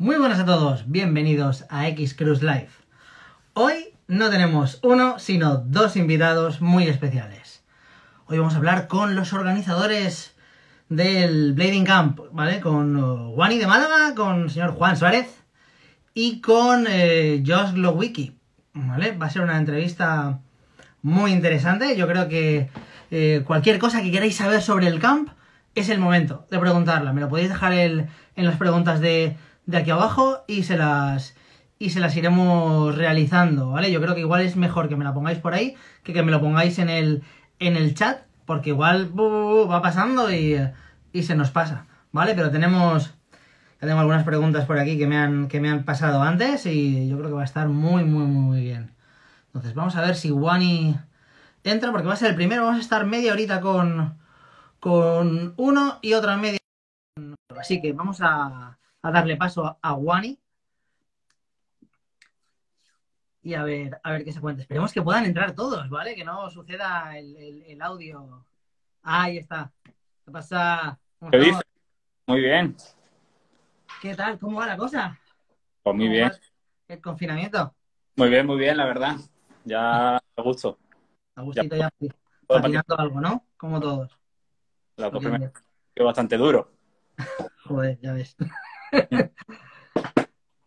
Muy buenas a todos, bienvenidos a X Cruise Live. Hoy no tenemos uno, sino dos invitados muy especiales. Hoy vamos a hablar con los organizadores del Blading Camp, ¿vale? Con uh, Wani de Málaga, con el señor Juan Suárez y con eh, Josh Glowicki, ¿vale? Va a ser una entrevista muy interesante. Yo creo que eh, cualquier cosa que queráis saber sobre el camp es el momento de preguntarla. Me lo podéis dejar en las preguntas de, de aquí abajo y se las y se las iremos realizando, ¿vale? Yo creo que igual es mejor que me la pongáis por ahí que que me lo pongáis en el en el chat, porque igual va pasando y, y se nos pasa, ¿vale? Pero tenemos ya tengo algunas preguntas por aquí que me han que me han pasado antes y yo creo que va a estar muy muy muy bien. Entonces vamos a ver si Wani entra porque va a ser el primero, vamos a estar media horita con con uno y otra media. Así que vamos a, a darle paso a, a Wani. Y a ver, a ver qué se cuenta. Esperemos que puedan entrar todos, ¿vale? Que no suceda el, el- el audio. Ahí está. ¿Qué pasa? ¿Cómo ¿Qué dices? Muy bien, ¿Qué tal? ¿Cómo va la cosa? pues muy ¿Cómo bien, el confinamiento? muy bien, muy bien, la verdad. Ya a gusto. A gustito ya, Todo patinando algo, ¿no? Como todos. La primera fue bastante duro. Joder, ya ves.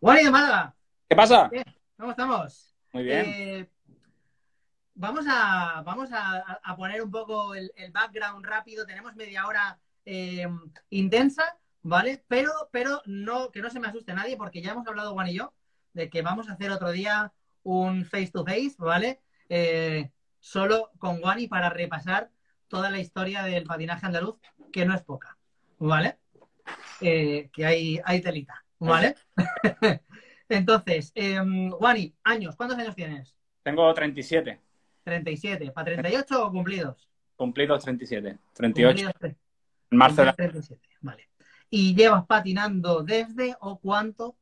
Wani de Málaga, ¿Qué pasa? ¿cómo estamos? Muy bien. Eh, vamos a, vamos a, a poner un poco el, el background rápido. Tenemos media hora eh, intensa, ¿vale? Pero, pero no, que no se me asuste nadie, porque ya hemos hablado Juan y yo de que vamos a hacer otro día un face to face, ¿vale? Eh, solo con Wani para repasar toda la historia del patinaje andaluz, que no es poca, ¿vale? Eh, que hay, hay telita, ¿vale? Entonces, eh, Wani, años, ¿cuántos años tienes? Tengo 37, 37. ¿Para 38 o cumplidos? cumplidos 37, 38. Cumplidos En marzo de la- 37, vale. ¿Y llevas patinando desde o cuánto?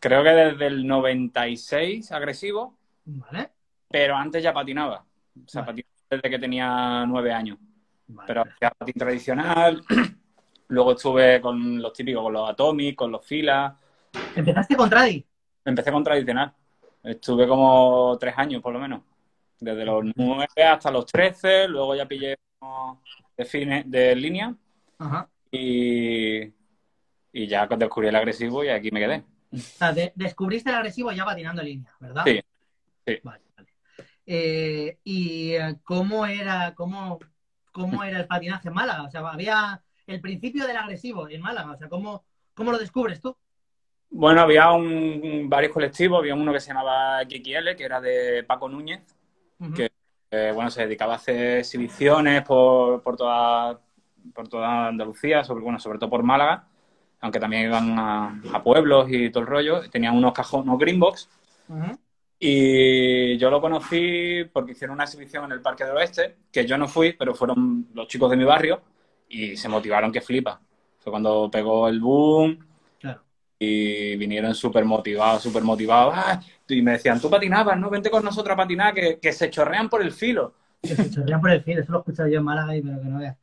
Creo que desde el 96 agresivo, Vale. pero antes ya patinaba. O sea, Vale. patinaba desde que tenía nueve años. vale. Pero hacía patín tradicional. Luego estuve con los típicos, con los Atomic, con los Filas. Empezaste con Tradi. Empecé con tradicional. Estuve como tres años, por lo menos. Desde los nueve hasta los trece. Luego ya pillé de, fine- de línea. Ajá. Y, y ya descubrí el agresivo y aquí me quedé. O sea, de- descubriste el agresivo ya patinando en línea, ¿verdad? Sí, sí. Vale, vale. Eh, ¿Y eh, cómo era, cómo, cómo era el patinaje en Málaga? O sea, había el principio del agresivo en Málaga. O sea, ¿cómo, cómo lo descubres tú? Bueno, había un, varios colectivos. Había uno que se llamaba XXL, que era de Paco Núñez. Que- Eh, bueno, se dedicaba a hacer exhibiciones por, por toda, por toda Andalucía, sobre, bueno, sobre todo por Málaga, aunque también iban a, a pueblos y todo el rollo. Tenían unos cajones, unos greenbox, Ujú. y yo lo conocí porque hicieron una exhibición en el Parque del Oeste, que yo no fui, pero fueron los chicos de mi barrio, y se motivaron que flipa. Fue cuando pegó el boom, Claro. y vinieron súper motivados, súper motivados. Ah, y me decían, tú patinabas, ¿no? Vente con nosotros a patinar, que, que se chorrean por el filo. Que se chorrean por el filo. Eso lo he escuchado yo en Málaga y pero que no veas.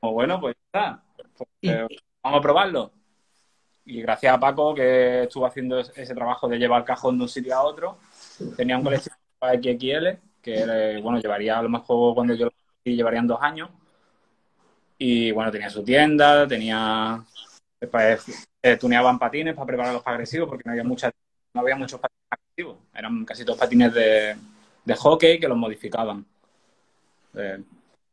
Como bueno, pues ya está. Pues, eh, vamos a probarlo. Y gracias a Paco, que estuvo haciendo es- ese trabajo de llevar el cajón de un sitio a otro, tenía un colectivo XXL, que eh, bueno, llevaría a lo mejor cuando yo lo llevarían dos años. Y bueno, tenía su tienda, tenía. Pues, eh, tuneaban patines para prepararlos para agresivos, porque no había, mucha, no había muchos patines agresivos. Eran casi todos patines de, de hockey que los modificaban. Eh,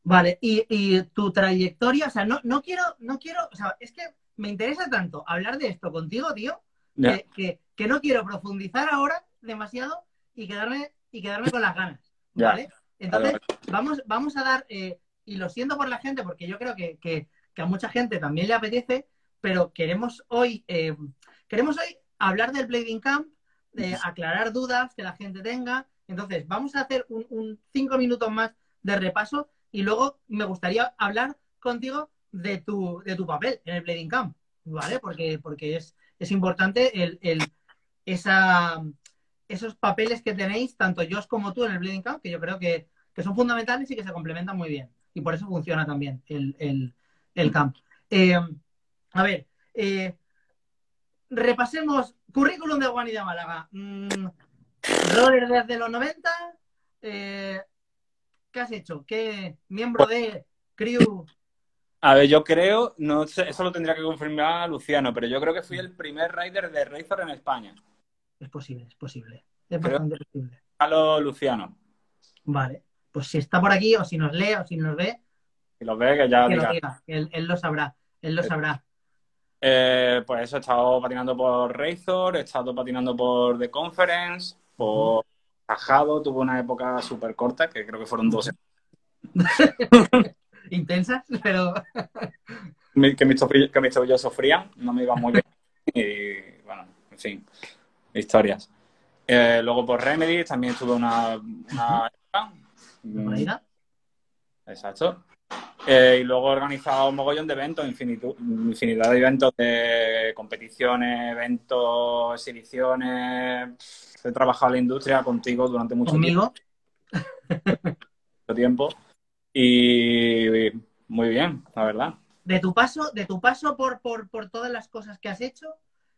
Vale, y, y tu trayectoria, o sea, no, no quiero, no quiero, o sea, es que me interesa tanto hablar de esto contigo, tío, que, que, que no quiero profundizar ahora demasiado y quedarme, y quedarme con las ganas. ¿vale? Entonces, vamos, vamos a dar, eh, y lo siento por la gente, porque yo creo que, que- que a mucha gente también le apetece, pero queremos hoy, eh, queremos hoy hablar del Blading Camp, de aclarar dudas que la gente tenga. Entonces, vamos a hacer un, un cinco minutos más de repaso y luego me gustaría hablar contigo de tu, de tu papel en el Blading Camp, ¿vale? Porque, porque es, es importante el, el- esa, esos papeles que tenéis, tanto Josh como tú en el Bleeding Camp, que yo creo que, que son fundamentales y que se complementan muy bien. Y por eso funciona también el, el, el camp. Eh, a ver, Eh, repasemos currículum de Juan y de Málaga. Mm, roller desde los 90. Eh, ¿Qué has hecho? ¿Qué miembro de Crew? A ver, yo creo, no sé, eso lo tendría que confirmar Luciano, pero yo creo que fui el primer rider de Razor en España. Es posible, es posible. Es Creo- bastante posible. Carlos Luciano. Vale. Pues si está por aquí, o si nos lee, o si nos ve, Si los ve, que ya que lo diga. Él, él lo sabrá. Él lo sabrá. Eh, pues eso, he estado patinando por Razor, he estado patinando por The Conference, por Tajado, tuve una época súper corta, que creo que fueron dos Intensas, pero que mis, tobillos, que mis tobillos sufrían, no me iba muy bien. Y bueno, en fin, historias. Eh, luego por Remedy también tuve una, una época. Exacto. Eh, y luego he organizado un mogollón de eventos, infinidad de eventos de competiciones, eventos, exhibiciones. He trabajado en la industria contigo durante mucho Conmigo. tiempo, tiempo. Y muy bien, la verdad. De tu paso, de tu paso por, por, por todas las cosas que has hecho,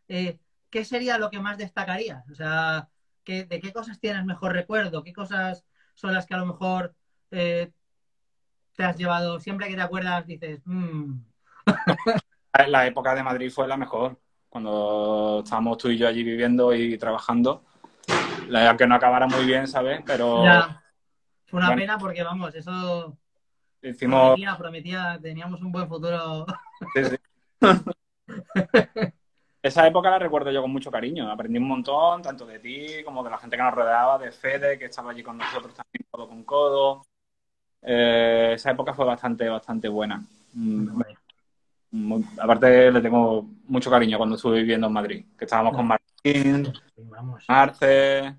eh, ¿qué sería lo que más destacarías? O sea, ¿qué- ¿de qué cosas tienes mejor recuerdo? ¿Qué cosas son las que a lo mejor eh, te has llevado? Siempre que te acuerdas dices, "Mm, La época de Madrid fue la mejor. Cuando estábamos tú y yo allí viviendo y trabajando. La que no acabara muy bien, ¿sabes? Pero ya. Fue una Bueno. pena porque, vamos, eso hicimos... prometía, prometía, teníamos un buen futuro. Sí, sí. Esa época la recuerdo yo con mucho cariño. Aprendí un montón, tanto de ti como de la gente que nos rodeaba, de Fede, que estaba allí con nosotros también codo con codo. Eh, esa época fue bastante, bastante buena. Mm, muy- aparte le tengo mucho cariño cuando estuve viviendo en Madrid, que estábamos con Martín. Marce,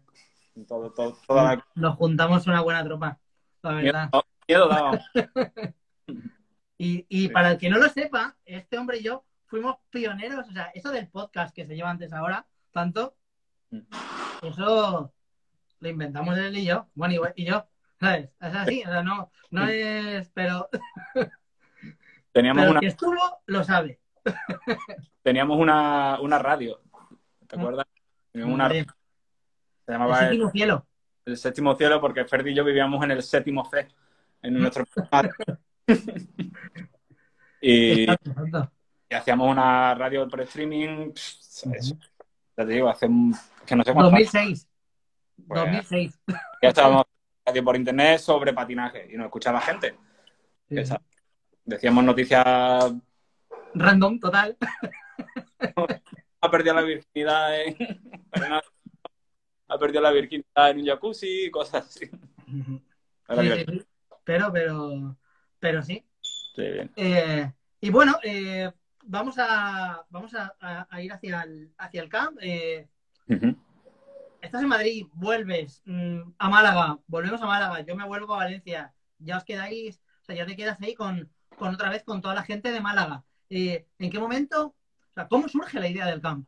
todo, todo, toda la... Nos juntamos una buena tropa, la verdad. Miedo, miedo. Y, y Sí. para el que no lo sepa, este hombre y yo fuimos pioneros, o sea, eso del podcast que se lleva antes ahora, tanto, Mm. eso lo inventamos él y yo, bueno, y, y yo, ¿sabes? Es así, o sea, no, no es, pero, Teníamos pero una, el que estuvo lo sabe. teníamos una, una radio, ¿te acuerdas? Teníamos una Hombre, se el llamaba el, séptimo cielo. el séptimo cielo porque Ferdi y yo vivíamos en el séptimo C, en nuestro y, Exacto, exacto. Y hacíamos una radio por streaming, pff, ya te digo, hace un- que no sé cuánto 2006. Pues- 2006. ya estábamos radio por internet sobre patinaje y nos escuchaba gente. Sí, que Decíamos noticias, Random, total. ha perdido la virginidad en... ha perdido la virginidad en un jacuzzi y cosas así. Sí. Pero, pero, pero sí. Sí, bien. Eh, y bueno, eh, vamos a vamos a, a- a ir hacia el, hacia el camp. Eh, estás en Madrid, vuelves mm, a Málaga, volvemos a Málaga, yo me vuelvo a Valencia. Ya os quedáis, o sea, ya te quedas ahí con, con otra vez con toda la gente de Málaga. Eh, ¿En qué momento? O sea, ¿cómo surge la idea del camp?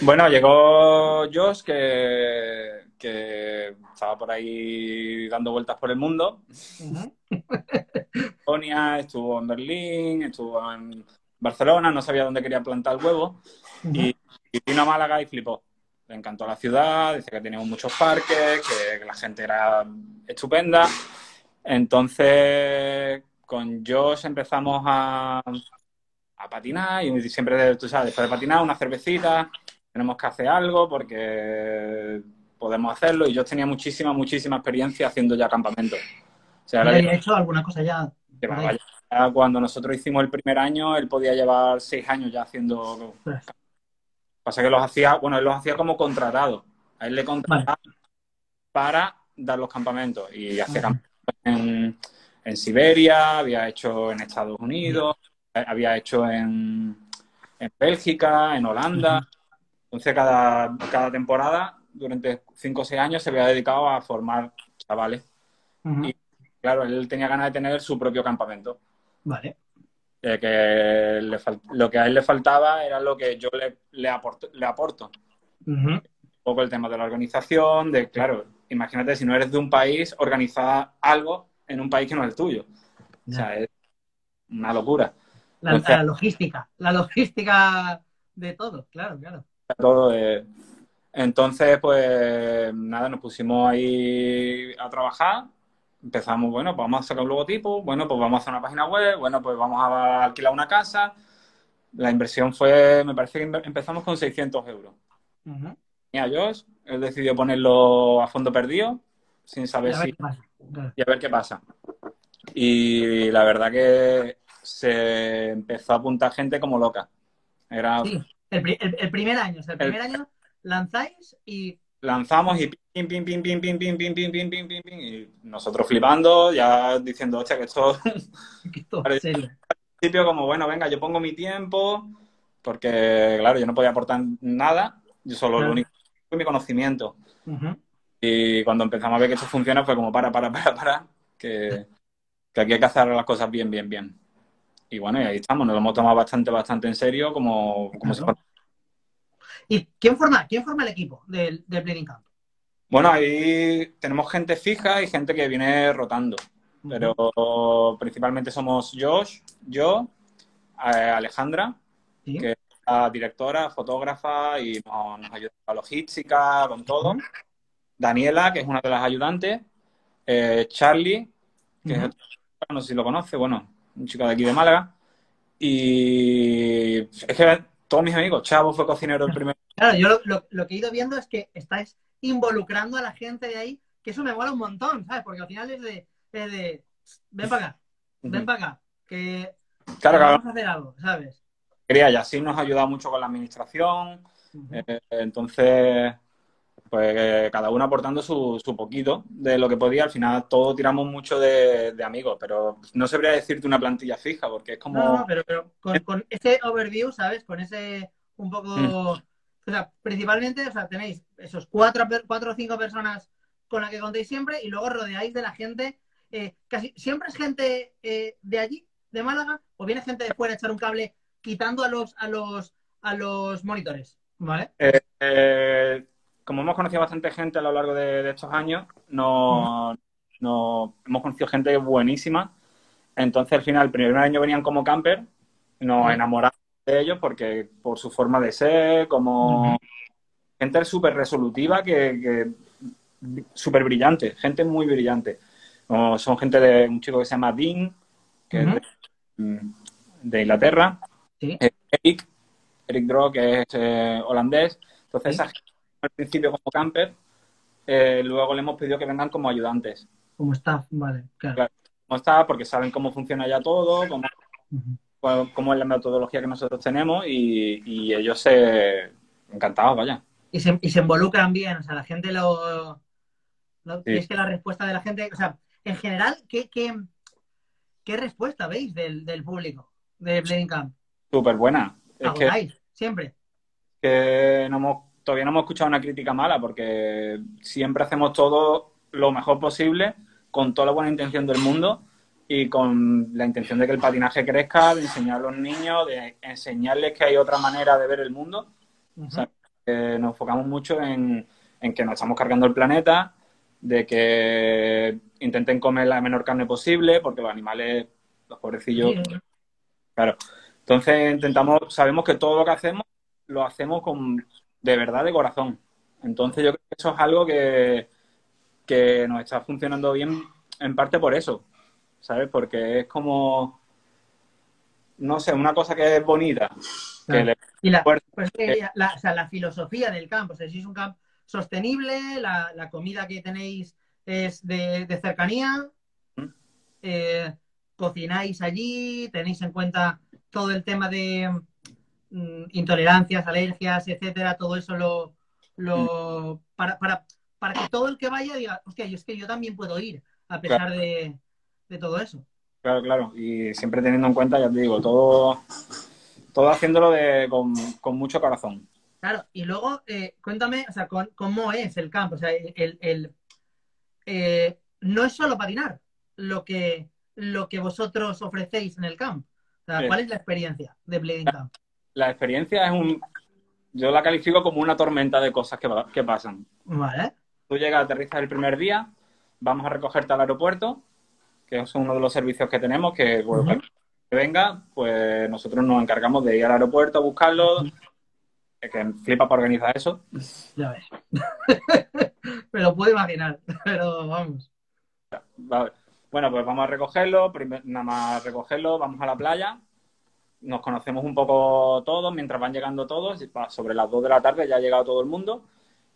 Bueno, llegó Josh, que, que estaba por ahí dando vueltas por el mundo. Sonia, estuvo en Berlín, estuvo en Barcelona, no sabía dónde quería plantar el huevo. Y, y vino a Málaga y flipó. Le encantó la ciudad, dice que teníamos muchos parques, que, que la gente era estupenda. Entonces, con Josh empezamos a, a patinar y siempre, tú sabes, después de patinar, una cervecita, tenemos que hacer algo porque podemos hacerlo. Y yo tenía muchísima, muchísima experiencia haciendo ya campamentos. O sea, ¿Ya ahora había hecho alguna cosa ya? Ya- cuando nosotros hicimos el primer año, él podía llevar seis años ya haciendo Ostras. Pasa que los hacía, bueno, él los hacía como contratado. A él le contrataba para dar los campamentos. Y hacía campamentos en, en Siberia, había hecho en Estados Unidos, había hecho en, en Bélgica, en Holanda. Entonces, cada, cada temporada, durante cinco o seis años, se había dedicado a formar chavales. Y- Claro, él tenía ganas de tener su propio campamento. Vale. Eh, que le fal- lo que a él le faltaba era lo que yo le, le, aporto, le aporto. Un poco el tema de la organización, de, claro, imagínate si no eres de un país, organizar algo en un país que no es el tuyo. O sea, es una locura. La, la logística, la logística de todo, claro, claro. Todo. eh. Entonces, pues nada, nos pusimos ahí a trabajar. Empezamos, bueno, pues vamos a sacar un logotipo, bueno, pues vamos a hacer una página web, bueno, pues vamos a alquilar una casa. La inversión fue, me parece que empezamos con 600 euros. Ujú. Y a Josh, él decidió ponerlo a fondo perdido, sin saber si. Claro. y a ver qué pasa. Y la verdad que se empezó a apuntar gente como loca. Era, Sí, el, pri- el- el primer año, o sea, el El- primer año lanzáis y lanzamos y pim, pim, pim, pim, pim, pim, pim, pim, pim, pim, pim, pim, y nosotros flipando, ya diciendo, hostia, que esto al que esto, principio como, bueno, venga, yo pongo mi tiempo, porque claro, yo no podía aportar nada, yo solo Claro. lo único fue mi conocimiento. Y cuando empezamos a ver que esto funciona fue como, para, para, para, para, que, que aquí hay que hacer las cosas bien, bien, bien. Y bueno, y ahí estamos, nos lo hemos tomado bastante, bastante en serio, como, como Claro. ¿Y quién forma, quién forma el equipo del, del Bleeding Camp? Bueno, ahí tenemos gente fija y gente que viene rotando, pero principalmente somos Josh, yo, eh, Alejandra, Sí. que es la directora, fotógrafa y nos, nos ayuda con la logística, con todo. Daniela, que es una de las ayudantes. eh, Charlie, que es Ujú. otro chico, no sé si lo conoce, bueno, un chico de aquí de Málaga. Y es que todos mis amigos, Chavo fue cocinero el primer Claro, yo lo, lo- lo que he ido viendo es que estáis involucrando a la gente de ahí, que eso me mola un montón, ¿sabes? Porque al final es de, es de ven para acá, ven para acá, que Claro, vamos a hacer algo, ¿sabes? quería y así nos ha ayudado mucho con la administración. Eh, entonces, pues eh, cada uno aportando su, su poquito de lo que podía. Al final todos tiramos mucho de, de amigos, pero no sabría decirte una plantilla fija porque es como... No, no, pero, pero con, con ese overview, ¿sabes? Con ese un poco. Mm. O sea, principalmente, o sea, tenéis esos cuatro, cuatro o cinco personas con las que contéis siempre y luego rodeáis de la gente. eh, casi siempre es gente eh, de allí, de Málaga, o viene gente de fuera a echar un cable quitando a los, a los, a los monitores, ¿vale? Eh, eh, como hemos conocido bastante gente a lo largo de, de estos años, no, no- hemos conocido gente buenísima. Entonces, al final, el primer año venían como camper, nos enamoramos de ellos porque por su forma de ser, como gente súper resolutiva, que, que súper brillante, gente muy brillante. Como son gente de un chico que se llama Dean, que es de, de Inglaterra, Sí. eh, Eric, Eric Droh, que es eh, holandés. Entonces, Sí. esa gente al principio como camper, eh, luego le hemos pedido que vengan como ayudantes. Como staff, vale, claro. Claro. ¿Cómo está? Porque saben cómo funciona ya todo, cómo, cómo es la metodología que nosotros tenemos y, y ellos se encantados, vaya. y se, y se involucran bien, o sea, la gente lo... lo- Sí. y es que la respuesta de la gente, o sea, en general, ¿qué, qué, qué respuesta veis del, del público de Bleeding Camp? Súper buena. Es que. Siempre. que no hemos, todavía no hemos escuchado una crítica mala porque siempre hacemos todo lo mejor posible con toda la buena intención del mundo y con la intención de que el patinaje crezca, de enseñar a los niños, de enseñarles que hay otra manera de ver el mundo. O sea, nos enfocamos mucho en, en que nos estamos cargando el planeta, de que intenten comer la menor carne posible, porque los animales, los pobrecillos, Sí, claro. Entonces intentamos, sabemos que todo lo que hacemos lo hacemos con de verdad de corazón. Entonces yo creo que eso es algo que, que nos está funcionando bien en parte por eso, ¿sabes? Porque es como, no sé, una cosa que es bonita, que Claro. le Y la, pues, eh, la, o sea, la filosofía del campo, o sea, si es un campo sostenible, la, la comida que tenéis es de, de cercanía, Mm. eh, cocináis allí, tenéis en cuenta todo el tema de intolerancias, alergias, etcétera, todo eso lo, lo para, para, para que todo el que vaya diga, hostia, yo es que yo también puedo ir, a pesar de, de todo eso. Claro, claro. Y siempre teniendo en cuenta, ya te digo, todo, todo haciéndolo de, con, con mucho corazón. Claro, y luego eh, cuéntame, o sea, con- cómo es el campo. O sea, el, el- eh, no es solo patinar lo que, lo que vosotros ofrecéis en el camp. O sea. ¿cuál es la experiencia de Bleeding Camp? La experiencia es un... Yo la califico como una tormenta de cosas que, pasan. Vale. Tú llegas, aterrizas el primer día, vamos a recogerte al aeropuerto, que es uno de los servicios que tenemos, que bueno, venga, pues nosotros nos encargamos de ir al aeropuerto a buscarlo. Es que flipa para organizar eso. Ya ves. Me lo puedo imaginar, pero vamos. Vale. Bueno, pues vamos a recogerlo, primer- nada más recogerlo, vamos a la playa, nos conocemos un poco todos, mientras van llegando todos, sobre las 2 de la tarde ya ha llegado todo el mundo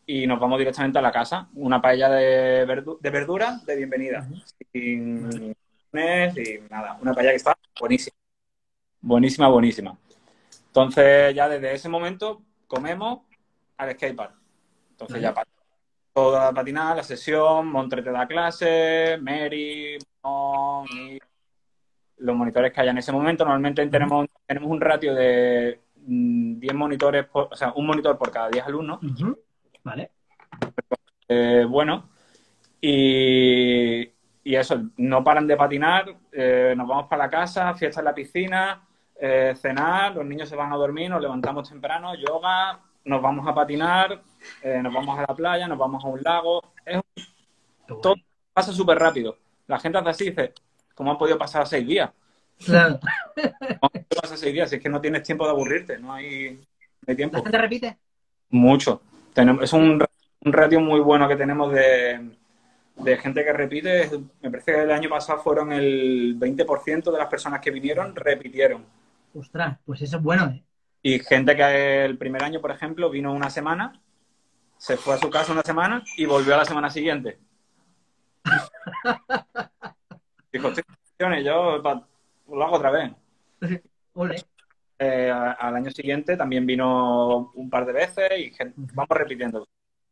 y nos vamos directamente a la casa. Una paella de, verdu- de verduras de bienvenida, sin carnes y nada, una paella que está buenísima, buenísima, buenísima. Entonces ya desde ese momento comemos al skatepark. Entonces ya pa- toda la patinar, la sesión, Montre te da clase, Mary, Mon, y los monitores que haya en ese momento. Normalmente tenemos, tenemos un ratio de mm, 10 monitores, por- o sea, un monitor por cada 10 alumnos. Vale. Eh, bueno, y, y eso, no paran de patinar, eh, nos vamos para la casa, fiesta en la piscina, eh, cenar, los niños se van a dormir, nos levantamos temprano, yoga, nos vamos a patinar, nos vamos a la playa, nos vamos a un lago. Es, guay. todo pasa súper rápido. La gente hace así y dice, ¿cómo han podido pasar seis días? Claro. ¿Cómo han podido pasar seis días? Si es que no tienes tiempo de aburrirte, no hay, no hay ¿La tiempo. gente repite? Mucho. Tenemos, es un, un ratio muy bueno que tenemos de, de gente que repite. Me parece que el año pasado fueron el 20% de las personas que vinieron repitieron. Ostras, pues eso es bueno, ¿eh? Y gente que el primer año, por ejemplo, vino una semana, se fue a su casa una semana y volvió a la semana siguiente. Dijo, "Estoy en vacaciones, yo lo hago otra vez. Ole. Eh, al año siguiente también vino un par de veces y vamos repitiendo.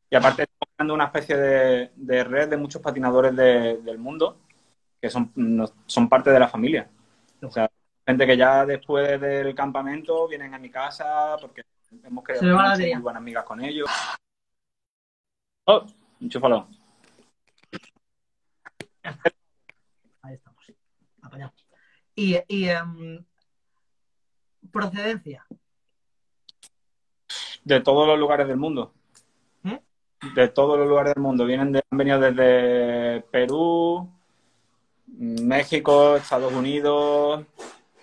Y aparte estamos creando una especie de, de red de muchos patinadores de- del mundo que son, son parte de la familia. O sea, gente que ya después del campamento vienen a mi casa porque hemos creado muy buenas amigas con ellos. Oh, enchúfalo. Y, y em, procedencia. De todos los lugares del mundo. ¿Eh? De todos los lugares del mundo. Vienen de- han venido desde Perú, México, Estados Unidos,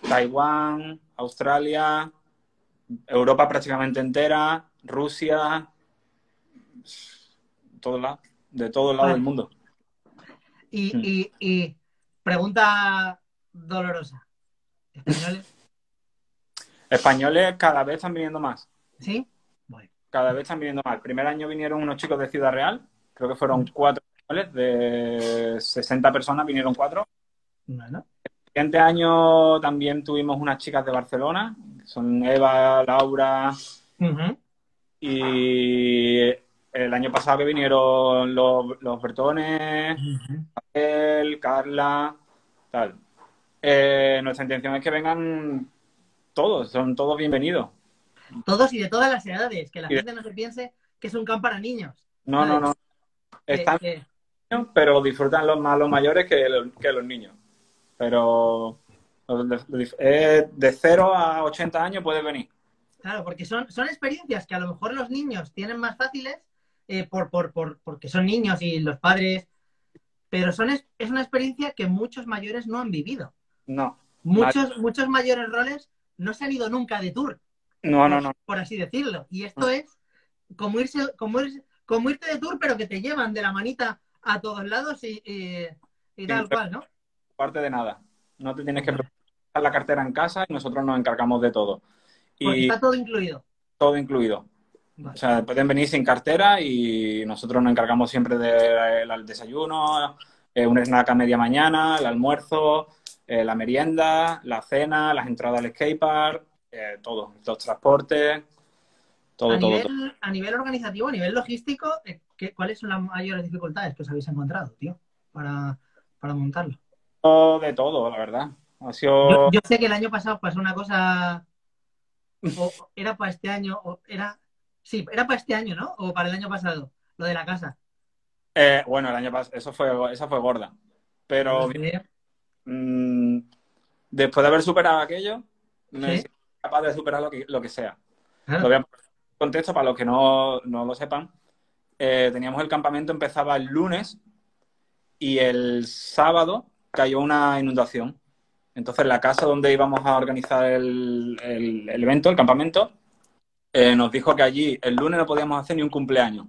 Taiwán, Australia, Europa prácticamente entera, Rusia, todos lados, de todos lados Vale. del mundo. Y, Hmm. y, y pregunta dolorosa. ¿Españoles? Españoles cada vez están viniendo más. ¿Sí? Bueno. cada vez están viniendo más. El primer año vinieron unos chicos de Ciudad Real, creo que fueron cuatro españoles, de 60 personas vinieron cuatro. Bueno. El siguiente año también tuvimos unas chicas de Barcelona, son Eva, Laura, y el año pasado que vinieron los, los Bertones. Raquel, Carla, tal. Eh, nuestra intención es que vengan todos, son todos bienvenidos. Todos y de todas las edades. Que la Y de- gente no se piense que es un camp para niños. No, no, no. Están niños, pero disfrutan los más los mayores que, los- que los niños. Pero de, de- eh, de 0 a 80 años puedes venir. Claro, porque son, son experiencias que a lo mejor los niños tienen más fáciles eh, por, por, por, porque son niños y los padres, pero son es, es una experiencia que muchos mayores no han vivido. No, Muchos, muchos mayores roles no se han ido nunca de tour, no, no, no. por así decirlo. Y esto es como irse, como, irse- como irte de tour, pero que te llevan de la manita a todos lados y, y, y tal Sí, cual, ¿no? Parte de nada. No te tienes que preocupar la cartera en casa y nosotros nos encargamos de todo. Porque Y está todo incluido. todo incluido. Vale. O sea, pueden venir sin cartera y nosotros nos encargamos siempre del desayuno, eh, un snack a media mañana, el almuerzo, eh, la merienda, la cena, las entradas al skatepark, eh, todo, los transportes, todo, a, todo, nivel, todo. a nivel organizativo, a nivel logístico, eh, ¿qué- ¿cuáles son las mayores dificultades que os habéis encontrado, tío, para, para montarlo? De todo, la verdad. Ha Yo, sido... yo sé que el año pasado pasó una cosa, o era para este año, o era, sí, era para este año, ¿no? O para el año pasado, lo de la casa. eh, bueno, el año pasado, eso fue, esa fue gorda. Pero Sí. Mm, después de haber superado aquello, me Sí. capaz de superar lo que, lo que sea. Lo voy a poner en contexto para los que no, no lo sepan. Eh, teníamos el campamento, empezaba el lunes y el sábado cayó una inundación. Entonces, la casa donde íbamos a organizar el, el- el evento, el campamento, eh, nos dijo que allí el lunes no podíamos hacer ni un cumpleaños.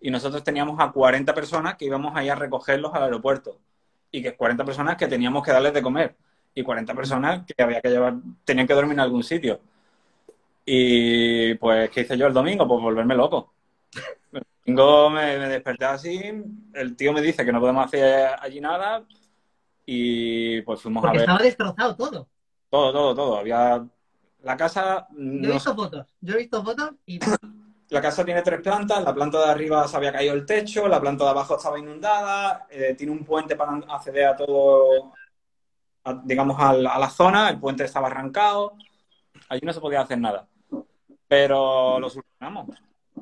Y nosotros teníamos a 40 personas que íbamos ahí a recogerlos al aeropuerto. Y que 40 personas que teníamos que darles de comer. Y 40 personas que había que llevar, tenían que dormir en algún sitio. Y pues, ¿qué hice yo el domingo? Pues volverme loco. El domingo me, me desperté así, el tío me dice que no podemos hacer allí nada. Y pues fuimos Porque a ver estaba destrozado todo. todo, todo, todo. Había la casa, Yo he no visto fotos. Yo he visto fotos y La casa tiene tres plantas, la planta de arriba se había caído el techo, la planta de abajo estaba inundada, eh, tiene un puente para acceder a todo, a- digamos, a, la zona, el puente estaba arrancado, allí no se podía hacer nada. Pero lo solucionamos.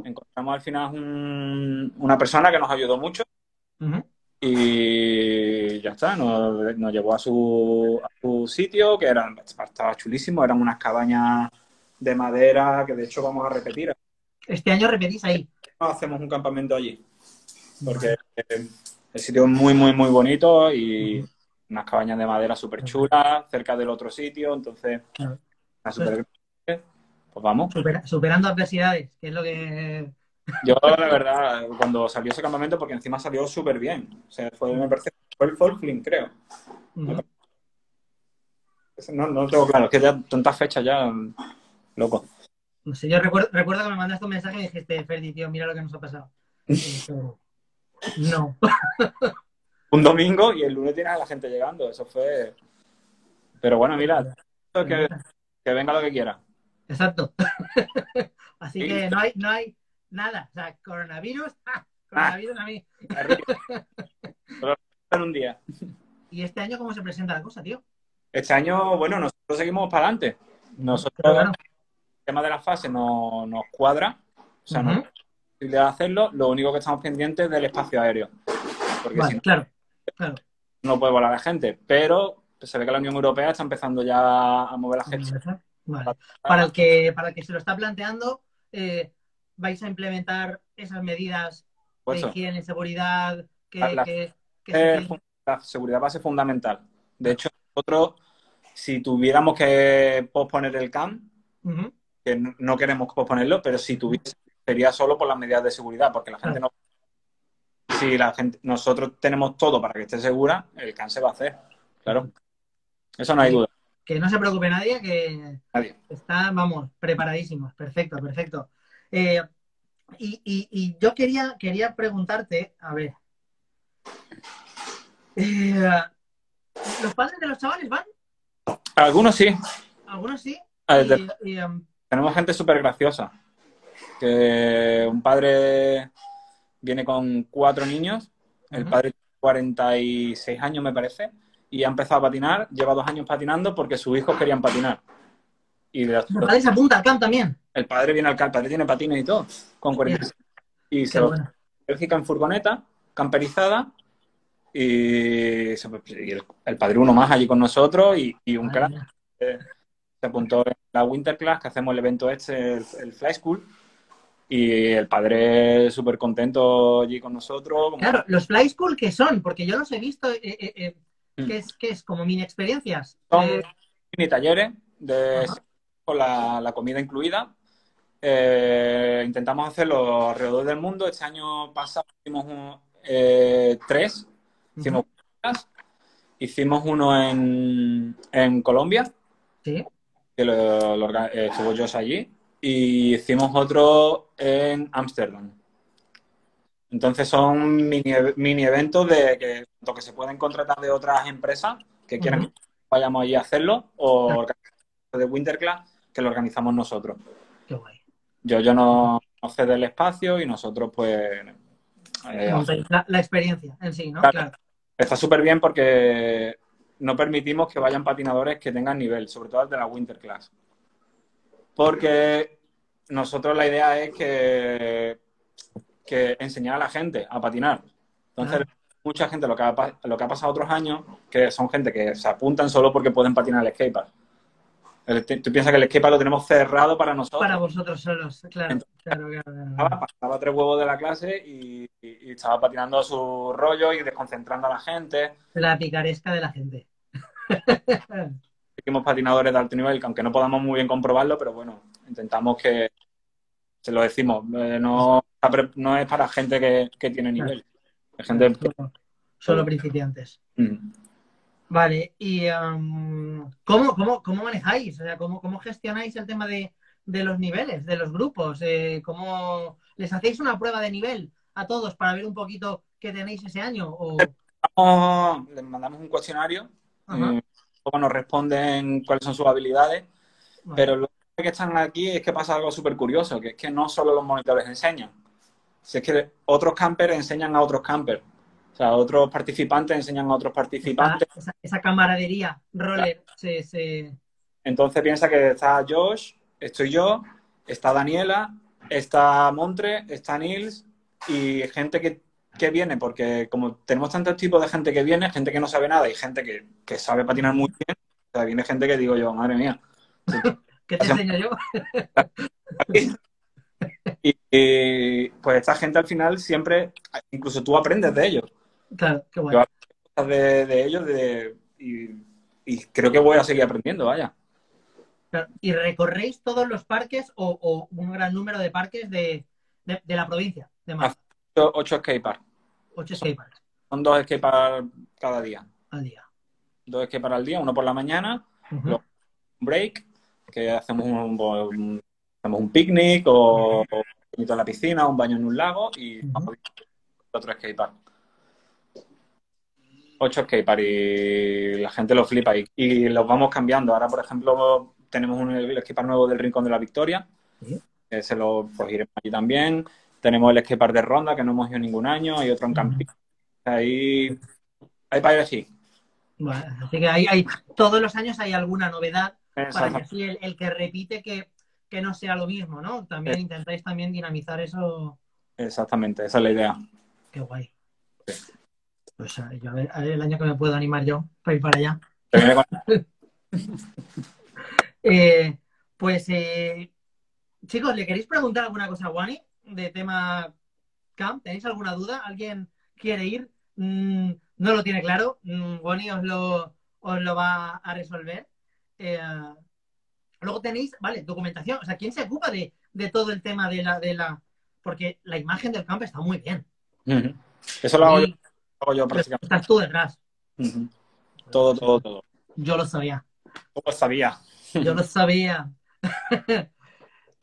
Encontramos al final un- una persona que nos ayudó mucho y ya está, nos, nos llevó a su, a su sitio, que era, estaba chulísimo, eran unas cabañas de madera que de hecho vamos a repetir este año repetís ahí. hacemos un campamento allí. Porque eh, el sitio es muy, muy, muy bonito y unas cabañas de madera súper chulas, cerca del otro sitio, entonces, Claro. una. Pues vamos. Supera- superando adversidades, que es lo que... Yo, la verdad, cuando salió ese campamento, porque encima salió súper bien. O sea, fue, me parece, fue el Folkling, creo. No, no lo tengo claro, es que ya tantas fechas ya, loco. No sé, yo recuerdo, recuerdo que me mandaste un mensaje y dijiste, Ferdi, tío, mira lo que nos ha pasado. No. Un domingo y el lunes tienes a la gente llegando, eso fue... Pero bueno, mira, que, que venga lo que quiera. Exacto. Así que no hay, no hay nada. O sea, coronavirus, ¡ah! coronavirus a mí. En un día. ¿Y este año cómo se presenta la cosa, tío? Este año, bueno, nosotros seguimos para adelante. Nosotros, tema de las fases no- nos cuadra, o sea, no Ujú. es posible hacerlo. Lo único que estamos pendientes es del espacio aéreo, porque si vale, no, claro, claro. no puede volar la gente. Pero se ve que la Unión Europea está empezando ya a mover la gente. Vale. Para el que, para el que se lo está planteando, eh, vais a implementar esas medidas de eso, higiene, seguridad, que, La- la- que- que eh, la seguridad va a ser fundamental. De hecho, nosotros, si tuviéramos que posponer el Ujú. Que no- queremos posponerlo, pero si tuviese, sería solo por las medidas de seguridad, porque la gente no. Si la gente, nosotros tenemos todo para que esté segura, el CAN se va a hacer. Claro. Eso no hay duda. Que no se preocupe nadie, que Nadie. está, vamos, preparadísimos. Perfecto, perfecto. Eh, y, y- y yo quería, quería preguntarte, a ver. Eh, ¿Los padres de los chavales van? Algunos sí. Algunos sí. A Y- ver, y, em, Tenemos gente súper graciosa. Que un padre viene con cuatro niños, el Ujú. padre tiene 46 años me parece, y ha empezado a patinar, lleva dos años patinando porque sus hijos querían patinar. Y los- los padres apuntan al camp también. el padre viene al camp, el padre tiene patines y todo, con 46. Y se Qué lo bueno. Bélgica en furgoneta, camperizada, y, se- y el, el padre uno más allí con nosotros y, y un crack se apuntó en la Winter Class, que hacemos el evento este, el, el Fly School, y el padre súper contento allí con nosotros. como- Claro, los fly school, ¿qué son? Porque yo los he visto, eh, eh, eh, Mm. ¿qué, es, ¿qué es? Como mini experiencias. Son mini talleres de, con la, la comida incluida. Eh, intentamos hacerlo alrededor del mundo. Este año pasado hicimos un- tres. Hicimos, hicimos uno en, en Colombia, sí. Que lo, lo eh, estuvo Josh allí, y hicimos otro en Ámsterdam. Entonces son mini, mini eventos de que, tanto que se pueden contratar de otras empresas que quieran que vayamos allí a hacerlo, o Claro. de Winterclass que lo organizamos nosotros. Qué guay. Yo, yo no, no cede el espacio y nosotros pues... eh, La, la experiencia en sí, ¿no? Claro. Claro. Está súper bien porque no permitimos que vayan patinadores que tengan nivel, sobre todo el de la Winter Class. Porque nosotros la idea es que, que enseñar a la gente a patinar. Entonces, mucha gente, lo que, ha, pa- lo que ha pasado otros años, que son gente que se apuntan solo porque pueden patinar el skatepark. Tú piensas que el skatepark lo tenemos cerrado para nosotros. Para vosotros solos, claro. Entonces, claro, claro, claro. Pasaba, pasaba tres huevos de la clase y, y- y estaba patinando a su rollo y desconcentrando a la gente. La picaresca de la gente. Seguimos patinadores de alto nivel, que aunque no podamos muy bien comprobarlo, pero bueno, intentamos que, se lo decimos, eh, no, no es para gente que, que tiene nivel. Es gente... Solo, solo principiantes. Mm. Vale, y um, ¿cómo, cómo, cómo manejáis? O sea, ¿cómo, cómo gestionáis el tema de, de los niveles, de los grupos? Eh, ¿Cómo les hacéis una prueba de nivel a todos para ver un poquito qué tenéis ese año? O... Les mandamos un cuestionario. Eh, nos responden cuáles son sus habilidades, Vale. pero lo que están aquí es que pasa algo súper curioso, que es que no solo los monitores enseñan, si es que otros campers enseñan a otros campers, o sea, otros participantes enseñan a otros participantes, esa, esa camaradería, roller, se, se... entonces piensa que está Josh, estoy yo, está Daniela, está Montre, está Nils y gente que, que viene, porque como tenemos tantos tipos de gente que viene, gente que no sabe nada y gente que, que sabe patinar muy bien, o sea, viene gente que digo yo, madre mía. ¿Qué te enseño yo? y, pues esta gente al final siempre, incluso tú aprendes de ellos. Claro, qué bueno. Yo de, de ellos de, y, creo que voy a seguir aprendiendo, vaya. ¿Y recorréis todos los parques o, un gran número de parques de, de la provincia? De Madrid? 8 skateparks. 8. Son, dos skateparks cada día. Al día. Dos skateparks al día, uno por la mañana, un break, que hacemos un, un, hacemos un picnic o, uh -huh. en la piscina, un baño en un lago y vamos otro skatepark. 8 skatepark y la gente lo flipa y, y, los vamos cambiando. Ahora, por ejemplo, tenemos un skatepark nuevo del Rincón de la Victoria. Que eh, se lo pues, allí también. Tenemos el skatepark de Ronda, que no hemos ido ningún año, hay otro en. Campín. Ahí hay para elegir. Vale, así que hay, hay, todos los años hay alguna novedad para que así el, el que repite que, que no sea lo mismo, ¿no? También Sí. intentáis también dinamizar eso. Exactamente, esa es la idea. Qué guay. Pues a- yo a ver, a ver el año que me puedo animar yo para ir para allá. Eh, pues, eh, chicos, ¿le queréis preguntar alguna cosa a Wani de tema camp? ¿Tenéis alguna duda? ¿Alguien quiere ir? Mm, no lo tiene claro. Mm, Wani os lo, os lo va a resolver. Eh, luego tenéis, vale, documentación. O sea, ¿quién se ocupa de, de todo el tema de la, de la. Porque la imagen del camp está muy bien. Eso lo hago yo, Y lo hago yo prácticamente. estás tú detrás. Todo, todo, todo. Yo lo sabía. Todo sabía. Yo lo sabía.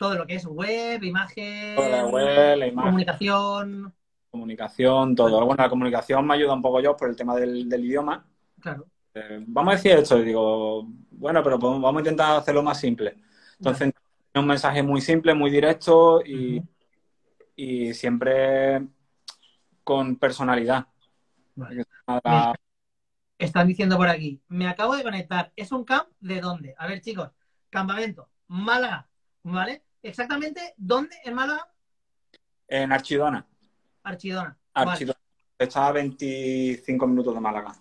todo lo que es web, imagen, Toda la web, la imagen, comunicación. comunicación, todo. Bueno, la comunicación me ayuda un poco yo por el tema del, del idioma. Claro. Eh, vamos a decir esto, y digo, bueno, pero pues vamos a intentar hacerlo más simple. Entonces, un mensaje muy simple, muy directo y, y siempre con personalidad. Vale. Están diciendo por aquí, me acabo de conectar. ¿Es un camp de dónde? A ver, chicos, campamento, Málaga, ¿vale? Exactamente, ¿dónde en Málaga? En Archidona. Archidona. Vale. Archidona. Está a 25 minutos de Málaga.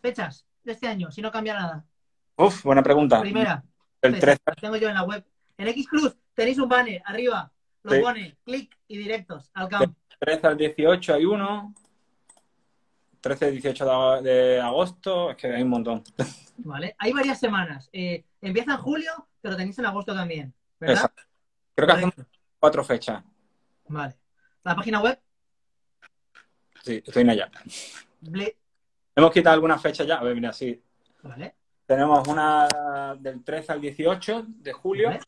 Fechas de este año, si no cambia nada. Uf, buena pregunta. Primera, El fechas, 13, las tengo yo en la web. En X Cruz tenéis un banner arriba, lo Sí. pone, clic y directos al camp. 13 al 18 hay uno. 13 al 18 de, de agosto. Es que hay un montón. ¿Vale? Hay varias semanas. Eh, empieza en julio, pero tenéis en agosto también, ¿verdad? Exacto. Creo que hacemos Correcto. cuatro fechas. Vale. La página web, Sí, estoy en ble- Hemos quitado algunas fechas ya. A ver, mira, sí. ¿vale? Tenemos una del 13 al 18 de julio. ¿Vale?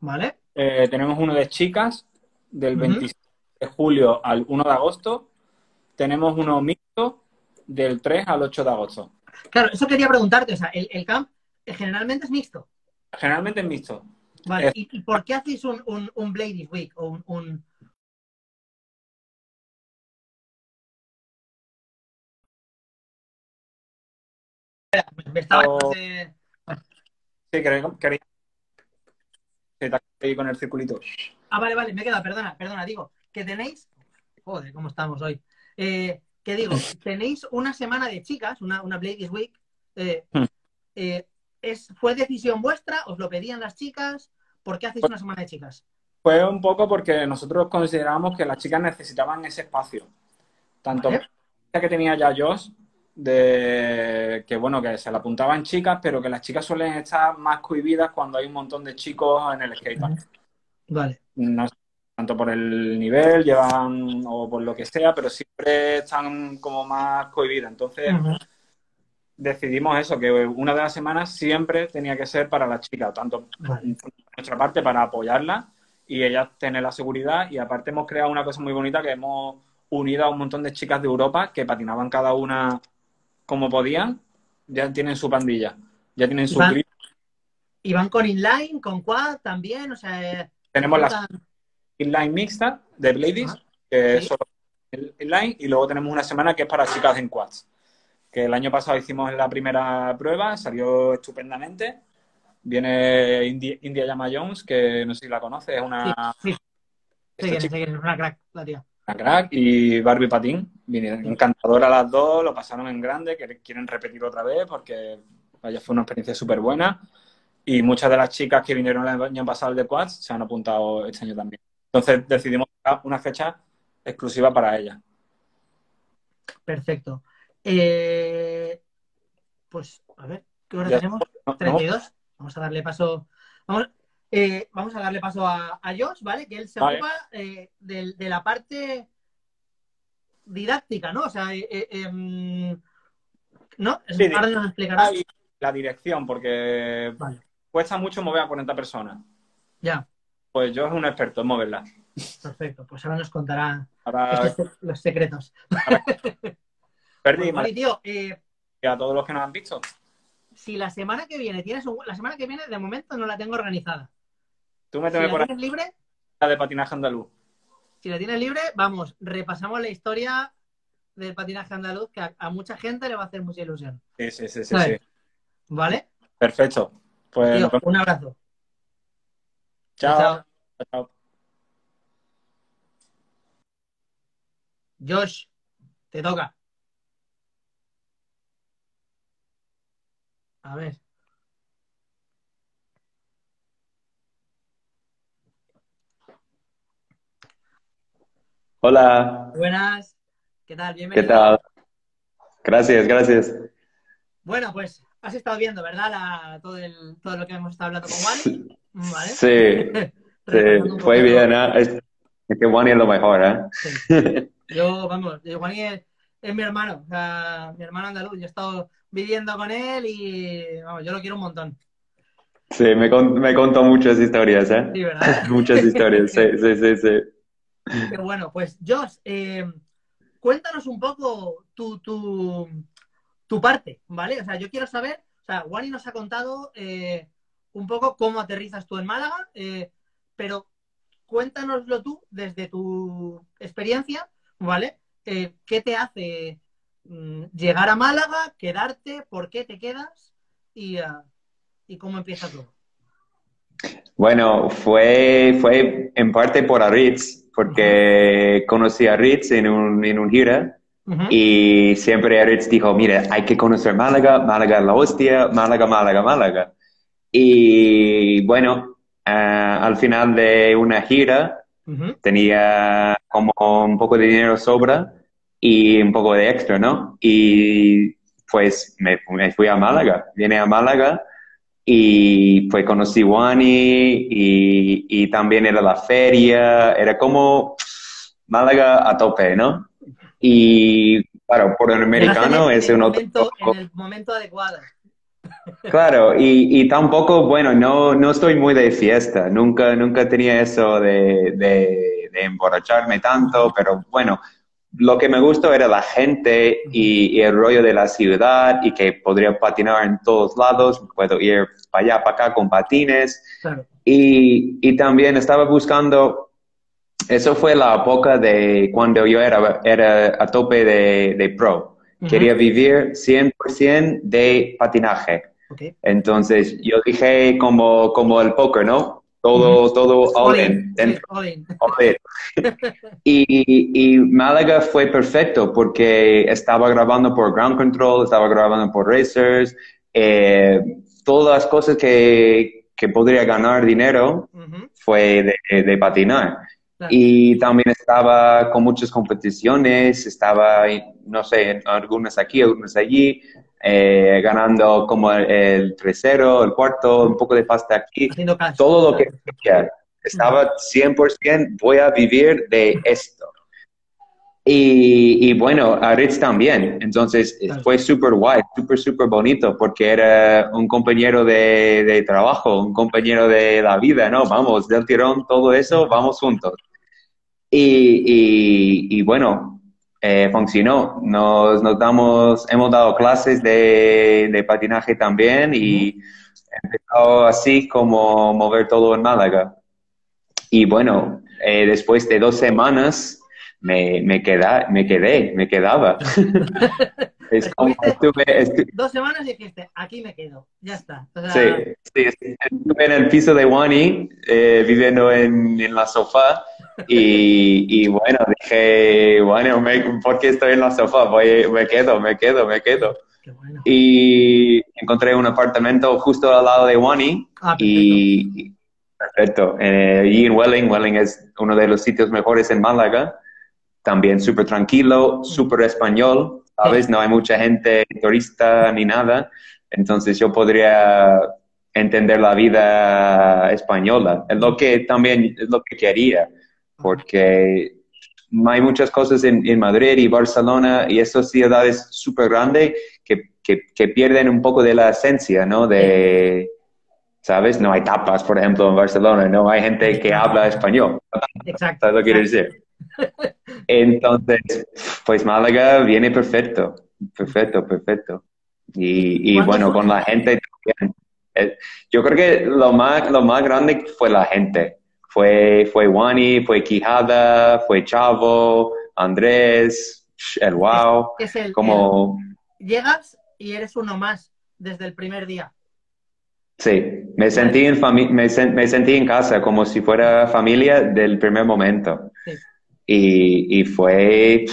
¿Vale? Eh, tenemos uno de chicas del Ujú. 26 de julio al 1 de agosto. Tenemos uno mixto del 3 al 8 de agosto. Claro, eso quería preguntarte. O sea, el, el camp generalmente es mixto. Generalmente es mixto. Vale. Eh. ¿Y, y por qué hacéis un, un, un Ladies Week o un, un- Me estaba... O- Sí, quería. quería... Sí, te con el circulito. Ah, vale, vale, me queda, perdona, perdona, digo, que tenéis, joder, ¿cómo estamos hoy? Eh, que digo, tenéis una semana de chicas, una, una Ladies Week, eh, Hmm. eh, es, ¿fue decisión vuestra? ¿Os lo pedían las chicas? ¿Por qué hacéis una semana de chicas? Fue un poco porque nosotros considerábamos que las chicas necesitaban ese espacio. Tanto Vale. que tenía ya Josh de que bueno, que se le apuntaban chicas, pero que las chicas suelen estar más cohibidas cuando hay un montón de chicos en el skatepark. Vale. No sé, tanto por el nivel, llevan o por lo que sea, pero siempre están como más cohibidas. Entonces. Decidimos eso, que una de las semanas siempre tenía que ser para las chicas, tanto Vale. por nuestra parte para apoyarlas y ellas tener la seguridad y aparte hemos creado una cosa muy bonita que hemos unido a un montón de chicas de Europa que patinaban cada una como podían, ya tienen su pandilla, ya tienen su Van-. ¿Y van con inline, con quad también? O sea, eh, Tenemos la inline mixta de Bladies, Ajá. que es solo inline, y luego tenemos una semana que es para chicas en quads. Que el año pasado hicimos la primera prueba, salió estupendamente. Viene India, India Yama Jones, que no sé si la conoces, es una, Sí, sí, es, chica una crack, la tía. una crack, y Barbie Patín. Vinieron encantadoras las dos, lo pasaron en grande, que quieren repetir otra vez porque vaya, fue una experiencia súper buena. Y muchas de las chicas que vinieron el año pasado al de Quads se han apuntado este año también. Entonces decidimos una fecha exclusiva para ellas. Perfecto. Eh, pues, a ver, ¿qué hora Ya- tenemos? ¿No? 32. Vamos a darle paso. Vamos, eh, vamos a darle paso a, a Josh, ¿vale? Que él se Vale. ocupa eh, de, la parte didáctica, ¿no? O sea, eh, em, ¿no? Sí, Ahora nos explicarás. La dirección, porque Vale, cuesta mucho mover a 40 personas. ya, Pues yo es un experto en moverlas. perfecto. Pues ahora nos contará Ahora estos se- los secretos. Perdí Pues, tío, eh, a todos los que nos han visto. si la semana que viene tienes un- la semana que viene de momento no la tengo organizada. Tú Si méteme la por ahí tienes libre, la de patinaje andaluz. si la tienes libre, vamos, repasamos la historia del patinaje andaluz que a, a mucha gente le va a hacer mucha ilusión. Sí, sí, sí, sí. Vale. sí. ¿Vale? Perfecto. Pues Tío, un abrazo. Chao. Chao. Josh, te toca. A ver. Hola, Buenas. ¿Qué tal? ¿qué Bienvenido. tal? Gracias, gracias. Bueno, pues has estado viendo, ¿verdad? La- todo, el- todo lo que hemos estado hablando con. ¿Vale? Sí, un sí, fue bien, ¿eh? Es, es que Wani es lo mejor, ¿eh? Sí. Yo, vamos, Wally es, es mi hermano, o sea, mi hermano andaluz. Yo he estado viviendo con él y, vamos, yo lo quiero un montón. Sí, me, con- me contó muchas historias, ¿eh? Sí, ¿verdad? Muchas historias, sí, sí, sí, sí. Pero bueno, pues Josh, eh, cuéntanos un poco tu, tu, tu parte, ¿vale? O sea, yo quiero saber, o sea, Wally nos ha contado eh, un poco cómo aterrizas tú en Málaga, eh, pero cuéntanoslo tú desde tu experiencia, ¿vale? ¿Qué te hace llegar a Málaga, quedarte, por qué te quedas y, ah, y cómo empieza todo? Bueno, fue, fue en parte por Aritz, porque conocí a Aritz en un, en un gira y siempre Aritz dijo, mira, hay que conocer Málaga, Málaga es la hostia, Málaga, Málaga, Málaga. Y bueno, ah, al final de una gira tenía como un poco de dinero sobra y un poco de extra, ¿no? Y pues me, me fui a Málaga, vine a Málaga y pues conocí Wani y, y también era la feria, era como Málaga a tope, ¿no? Y claro, por un americano el- es el un otro momento-. En el momento adecuado. Claro, y, y tampoco, bueno, no, no estoy muy de fiesta, nunca, nunca tenía eso de, de, de emborracharme tanto, pero bueno, lo que me gustó era la gente y, y el rollo de la ciudad y que podría patinar en todos lados, puedo ir para allá, para acá con patines Claro. y, y también estaba buscando, eso fue la época de cuando yo era, era a tope de, de pro, quería vivir 100% de patinaje. Entonces yo dije como, como el póker, ¿no? Todo, todo all in, Sí, dentro, all in. all in. Y, y Málaga fue perfecto porque estaba grabando por Ground Control, estaba grabando por Racers, eh, todas las cosas que, que podría ganar dinero fue de, de patinar. Y también estaba con muchas competiciones, estaba, no sé, algunas aquí, algunas allí, eh, ganando como el, el, tercero, el cuarto, un poco de pasta aquí, todo lo que quería. Estaba 100%, voy a vivir de esto. Y, y, bueno, a Ritz también. Entonces fue súper guay, súper, súper bonito, porque era un compañero de, de, trabajo, un compañero de la vida, ¿no? Vamos, del tirón, todo eso, vamos juntos. Y, y, y bueno, eh, funcionó. Nos, nos damos, hemos dado clases de, de patinaje también y empezó así como mover todo en Málaga. Y bueno, eh, después de dos semanas me, me, queda, me quedé, me quedaba. es como estuve, estuve, Dos semanas y dijiste, aquí me quedo, ya está. O sea... sí, sí, estuve en el piso de Wani, eh, viviendo en, en, la sofá, y, y bueno, dije, bueno, me, ¿por qué estoy en la sofá? Voy, me quedo, me quedo, me quedo. Bueno. Y encontré un apartamento justo al lado de Wani, ah, y perfecto. Eh, y en Welling, Welling es uno de los sitios mejores en Málaga también súper tranquilo, súper español, ¿sabes? No hay mucha gente turista ni nada, entonces yo podría entender la vida española, es lo que también es lo que quería, porque hay muchas cosas en, en Madrid y Barcelona y estas ciudades súper grandes que, que, que, pierden un poco de la esencia, ¿no? De, ¿sabes? No hay tapas, por ejemplo, en Barcelona, no hay gente que habla español. Exacto. ¿Sabes lo que quiero decir? Entonces, pues Málaga viene perfecto, perfecto, perfecto. Y, y bueno, con la gente eh, Yo creo que lo más, lo más grande fue la gente. Fue, fue Wani, fue Quijada, fue Chavo, Andrés, el Wow. Es, el, como... llegas y eres uno más desde el primer día. Sí, me sentí, en me, me, sentí en casa, como si fuera familia del primer momento. Sí. Y, y, fue,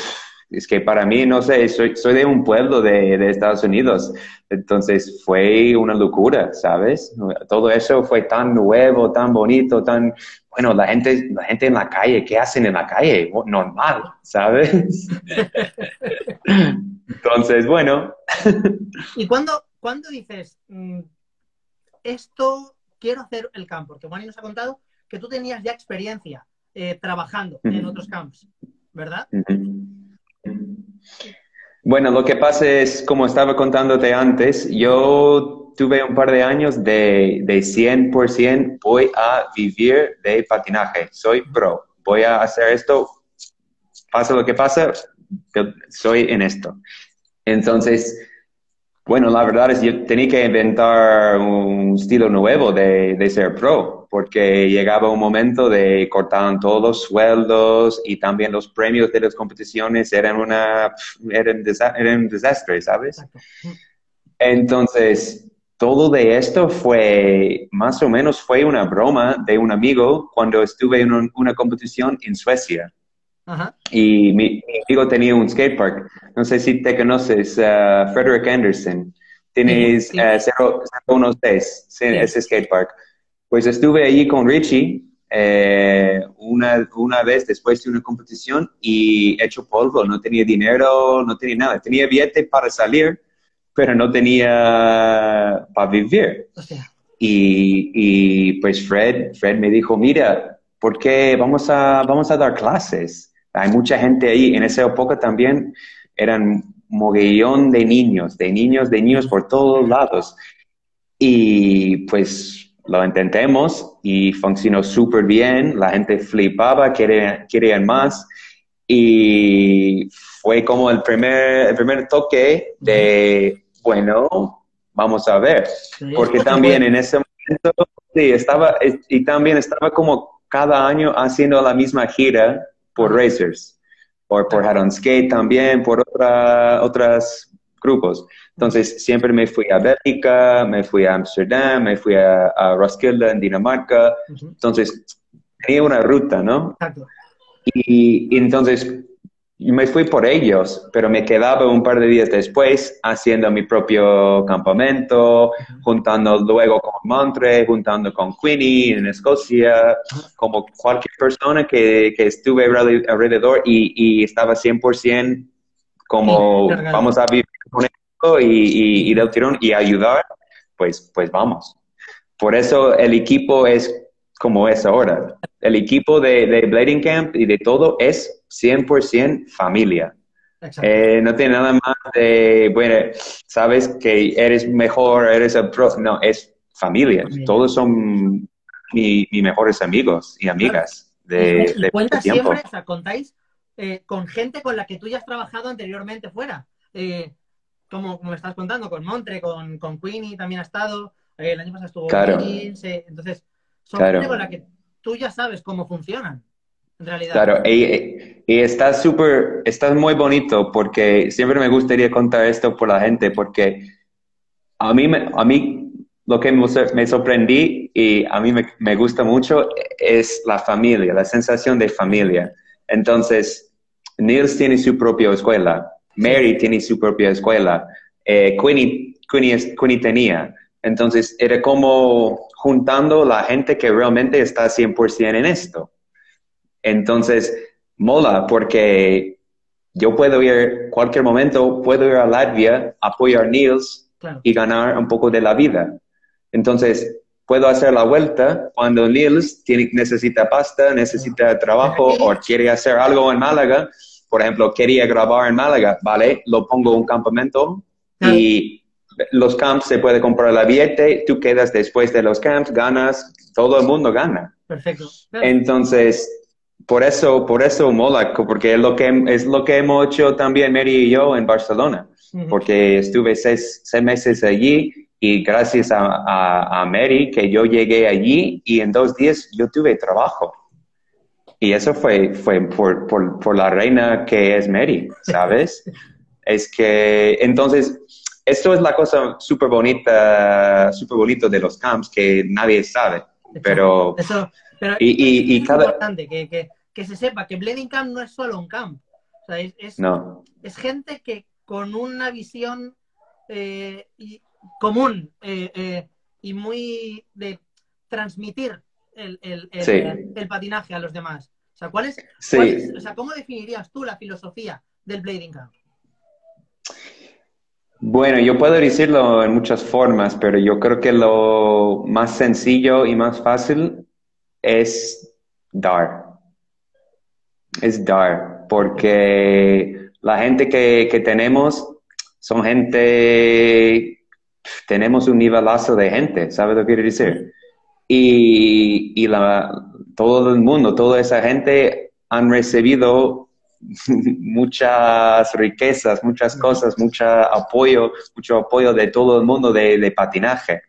es que para mí, no sé, soy, soy de un pueblo de, de, Estados Unidos, entonces fue una locura, ¿sabes? Todo eso fue tan nuevo, tan bonito, tan, bueno, la gente, la gente en la calle, ¿qué hacen en la calle? Normal, ¿sabes? entonces, bueno. ¿Y cuándo, cuándo dices, mmm, esto quiero hacer el campo? Porque Juan nos ha contado que tú tenías ya experiencia eh, trabajando en otros campos, ¿verdad? Bueno, lo que pasa es, como estaba contándote antes, yo tuve un par de años de, de 100% voy a vivir de patinaje, soy pro, voy a hacer esto, pasa lo que pasa, soy en esto. Entonces, bueno, la verdad es que yo tenía que inventar un estilo nuevo de, de ser pro, porque llegaba un momento de cortaban todos los sueldos y también los premios de las competiciones eran, una, eran, eran un desastre, ¿sabes? Entonces, todo de esto fue, más o menos fue una broma de un amigo cuando estuve en un, una competición en Suecia. Ajá. Y mi, mi, amigo tenía un skatepark. No sé si te conoces, uh, Frederick Anderson. Tienes sí, sí. Uh, 016, sí, ese skatepark. Pues estuve allí con Richie eh, una, una vez después de una competición y hecho polvo. No tenía dinero, no tenía nada. Tenía billete para salir, pero no tenía para vivir. O sea. Y, y pues Fred, Fred me dijo, mira, ¿por qué vamos a, vamos a dar clases? Hay mucha gente ahí. En esa época también eran mogollón de niños, de niños, de niños por todos lados. Y pues lo intentemos y funcionó súper bien. La gente flipaba, querían, querían más. Y fue como el primer, el primer toque de, bueno, vamos a ver. Porque también en ese momento, sí, estaba, y también estaba como cada año haciendo la misma gira por racers, por, por Head on Skate también, por otra, otros grupos. Entonces, siempre me fui a Bélgica, me fui a Amsterdam, me fui a, a Roskilde en Dinamarca. Entonces, tenía una ruta, ¿no? Exacto. Y, y, entonces, y me fui por ellos, pero me quedaba un par de días después haciendo mi propio campamento, juntando luego con Montre, juntando con Queenie en Escocia, como cualquier persona que, que estuve alrededor y, y estaba 100% como vamos a vivir con esto y, y, y del tirón y ayudar, pues, pues vamos. Por eso el equipo es como es ahora. El equipo de, de Blading Camp y de todo es 100% familia. Eh, no tiene nada más de, bueno, sabes que eres mejor, eres el pro. No, es familia. Todos son mis mejores amigos y amigas de, y, cuentas siempre, o sea, contáis eh, con gente con la que tú ya has trabajado anteriormente fuera. Eh, como, como me estás contando, con Montre, con, con Queenie también ha estado. el año pasado estuvo claro. entonces, son gente con la que tú ya sabes cómo funcionan. Claro, y, está súper, está muy bonito porque siempre me gustaría contar esto por la gente porque a mí, a mí lo que me sorprendí y a mí me, me, gusta mucho es la familia, la sensación de familia. Entonces, Niels tiene su propia escuela, Mary tiene su propia escuela, eh, Queenie, Queenie, Queenie tenía. Entonces, era como juntando la gente que realmente está 100% en esto. Entonces, mola porque yo puedo ir, cualquier momento, puedo ir a Latvia, apoyar a Niels y ganar un poco de la vida. Entonces, puedo hacer la vuelta cuando Niels tiene, necesita pasta, necesita trabajo o quiere hacer algo en Málaga. Por ejemplo, quería grabar en Málaga, ¿vale? Lo pongo en un campamento y los camps se puede comprar la billete, tú quedas después de los camps, ganas, todo el mundo gana. Perfecto. Entonces, por eso, por eso mola, porque es lo que, es lo que hemos hecho también Mary y yo en Barcelona, porque estuve seis, seis, meses allí y gracias a, a, Mary que yo llegué allí y en dos días yo tuve trabajo. Y eso fue, fue por, por, por la reina que es Mary, ¿sabes? es que entonces esto es la cosa súper bonita, súper bonito de los camps que nadie sabe. Pero, Eso, pero y, y, es importante que, que, que, se sepa que Bleeding Camp no es solo un camp. O sea, es, es, no. es gente que con una visión eh, y, común eh, eh, y muy de transmitir el, el, el, sí. el, patinaje a los demás. O sea, ¿cuál es, sí. cuál es, o sea, ¿cómo definirías tú la filosofía del Blading Camp? Bueno, yo puedo decirlo en muchas formas, pero yo creo que lo más sencillo y más fácil es dar. Es dar, porque la gente que, que tenemos son gente, tenemos un nivelazo de gente, ¿sabes lo que quiero decir? Y, y la, todo el mundo, toda esa gente han recibido muchas riquezas, muchas cosas, mucho apoyo, mucho apoyo de todo el mundo de, de, patinaje.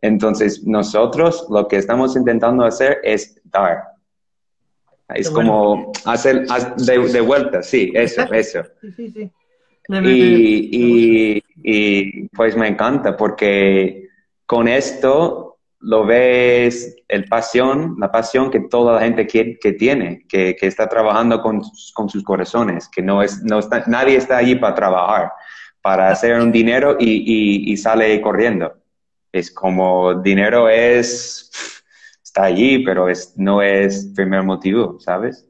Entonces, nosotros lo que estamos intentando hacer es dar. Es como hacer de, de, vuelta, sí, eso, eso. Sí, sí, sí. Y, y, y pues me encanta porque con esto lo ves el pasión, la pasión que toda la gente que, que tiene, que, que, está trabajando con, con, sus corazones, que no es, no está, nadie está allí para trabajar, para hacer un dinero y, y, sale corriendo. Es como dinero es, está allí, pero es, no es primer motivo, ¿sabes?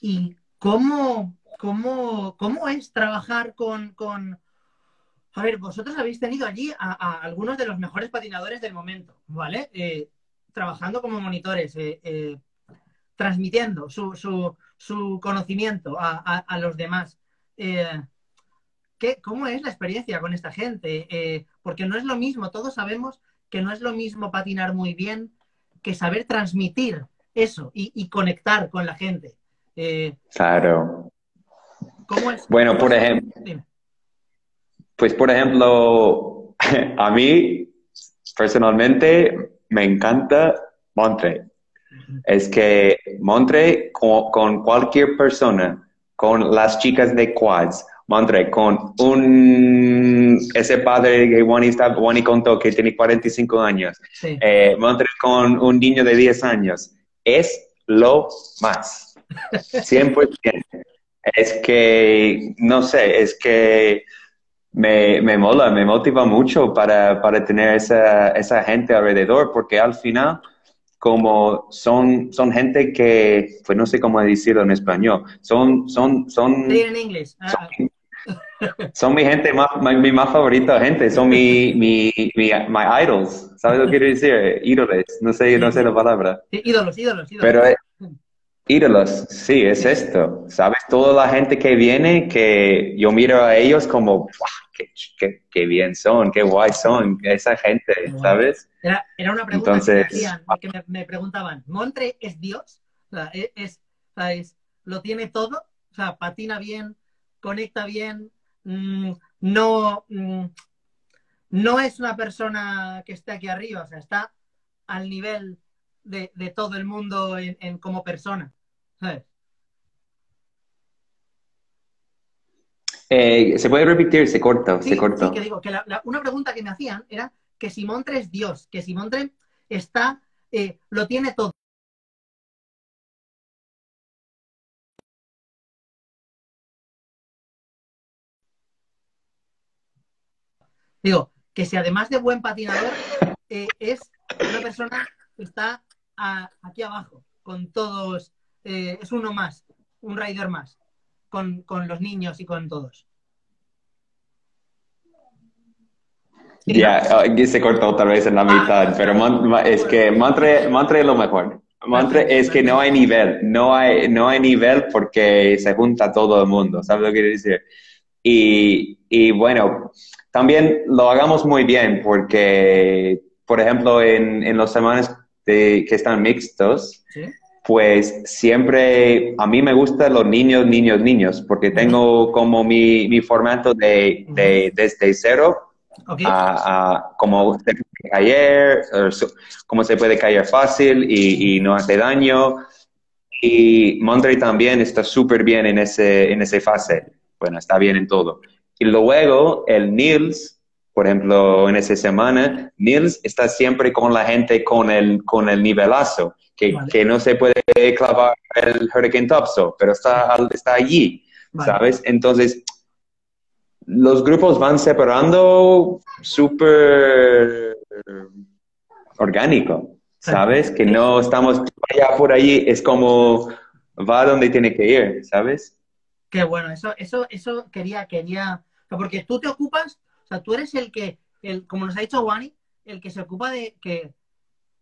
¿Y cómo, cómo, cómo es trabajar con, con a ver, vosotros habéis tenido allí a, a, algunos de los mejores patinadores del momento, ¿vale? Eh, trabajando como monitores, eh, eh, transmitiendo su, su, su conocimiento a, a, los demás. ¿qué, ¿Cómo es la experiencia con esta gente? Porque no es lo mismo, todos sabemos que no es lo mismo patinar muy bien que saber transmitir eso y, y conectar con la gente. Eh, claro. ¿Cómo es? Bueno, ¿Cómo por ejemplo. Dime. Pues, por ejemplo, a mí personalmente me encanta Montre. Es que Montre con, con, cualquier persona, con las chicas de quads, Montre con un ese padre que Juan, está, Juan contó que tiene 45 años, Sí. eh, Montre con un niño de 10 años, es lo más. 100%. es que, no sé, es que me, me mola, me motiva mucho para, para tener esa, esa gente alrededor, porque al final, como son, son gente que, pues no sé cómo decirlo en español, son, son, son, Sí, en inglés. Ah, son, son mi gente más, mi, más favorita gente, son mi, mi, mi, my idols, ¿sabes lo que quiero decir? Ídoles, no sé, no sé la palabra. sí, ídolos, ídolos, ídolos. Pero eh, ídolos, sí, es esto, ¿sabes? Toda la gente que viene, que yo miro a ellos como. Qué, qué, qué bien son, qué guay son, esa gente, ¿sabes? Era, era una pregunta Entonces- que me hacían, que me, me preguntaban, ¿Montre es Dios? O sea, es, es- sea, es- lo tiene todo, o sea, patina bien, conecta bien, mm, no, mm, no es una persona que esté aquí arriba, o sea, está al nivel de, de todo el mundo en, en como persona, ¿sabes? Eh, ¿Se puede repetir? Se corta, Sí, se corta. sí, que digo, que la- la- una pregunta que me hacían era que si Montre es Dios, que si Montre está, eh, lo tiene todo. Digo, que si además de buen patinador, eh, es una persona que está a- aquí abajo, con todos, eh, es uno más, un rider más, con, con los niños y con todos. Ya, aquí se cortó otra vez en la mitad, pero Mon- Ma- es que Montre, Montre es lo mejor. Montre es que no hay nivel, no hay, no hay nivel porque se junta todo el mundo, ¿sabes lo que quiero decir? Y, y bueno, también lo hagamos muy bien porque, por ejemplo, en, en los semanas de- que están mixtos, Sí. pues siempre a mí me gustan los niños, niños, niños, porque tengo como mi, mi formato de, de desde cero Ok. a, a cómo se puede caer, cómo se puede caer fácil y, y no hace daño. Y Monterey también está súper bien en ese, en esa fase. Bueno, está bien en todo. Y luego el Nils, por ejemplo, en esa semana, Nils está siempre con la gente con el, con el nivelazo, que, Vale. que no se puede clavar el Hurricane Topso, pero está, está allí. Vale. ¿sabes? Entonces, los grupos van separando súper orgánico, ¿sabes? Que no estamos allá por allí, es como va donde tiene que ir, ¿sabes? Qué bueno, eso, eso, eso quería, quería, o sea, porque tú te ocupas, o sea, tú eres el que, el, como nos ha dicho Wani, el que se ocupa de que,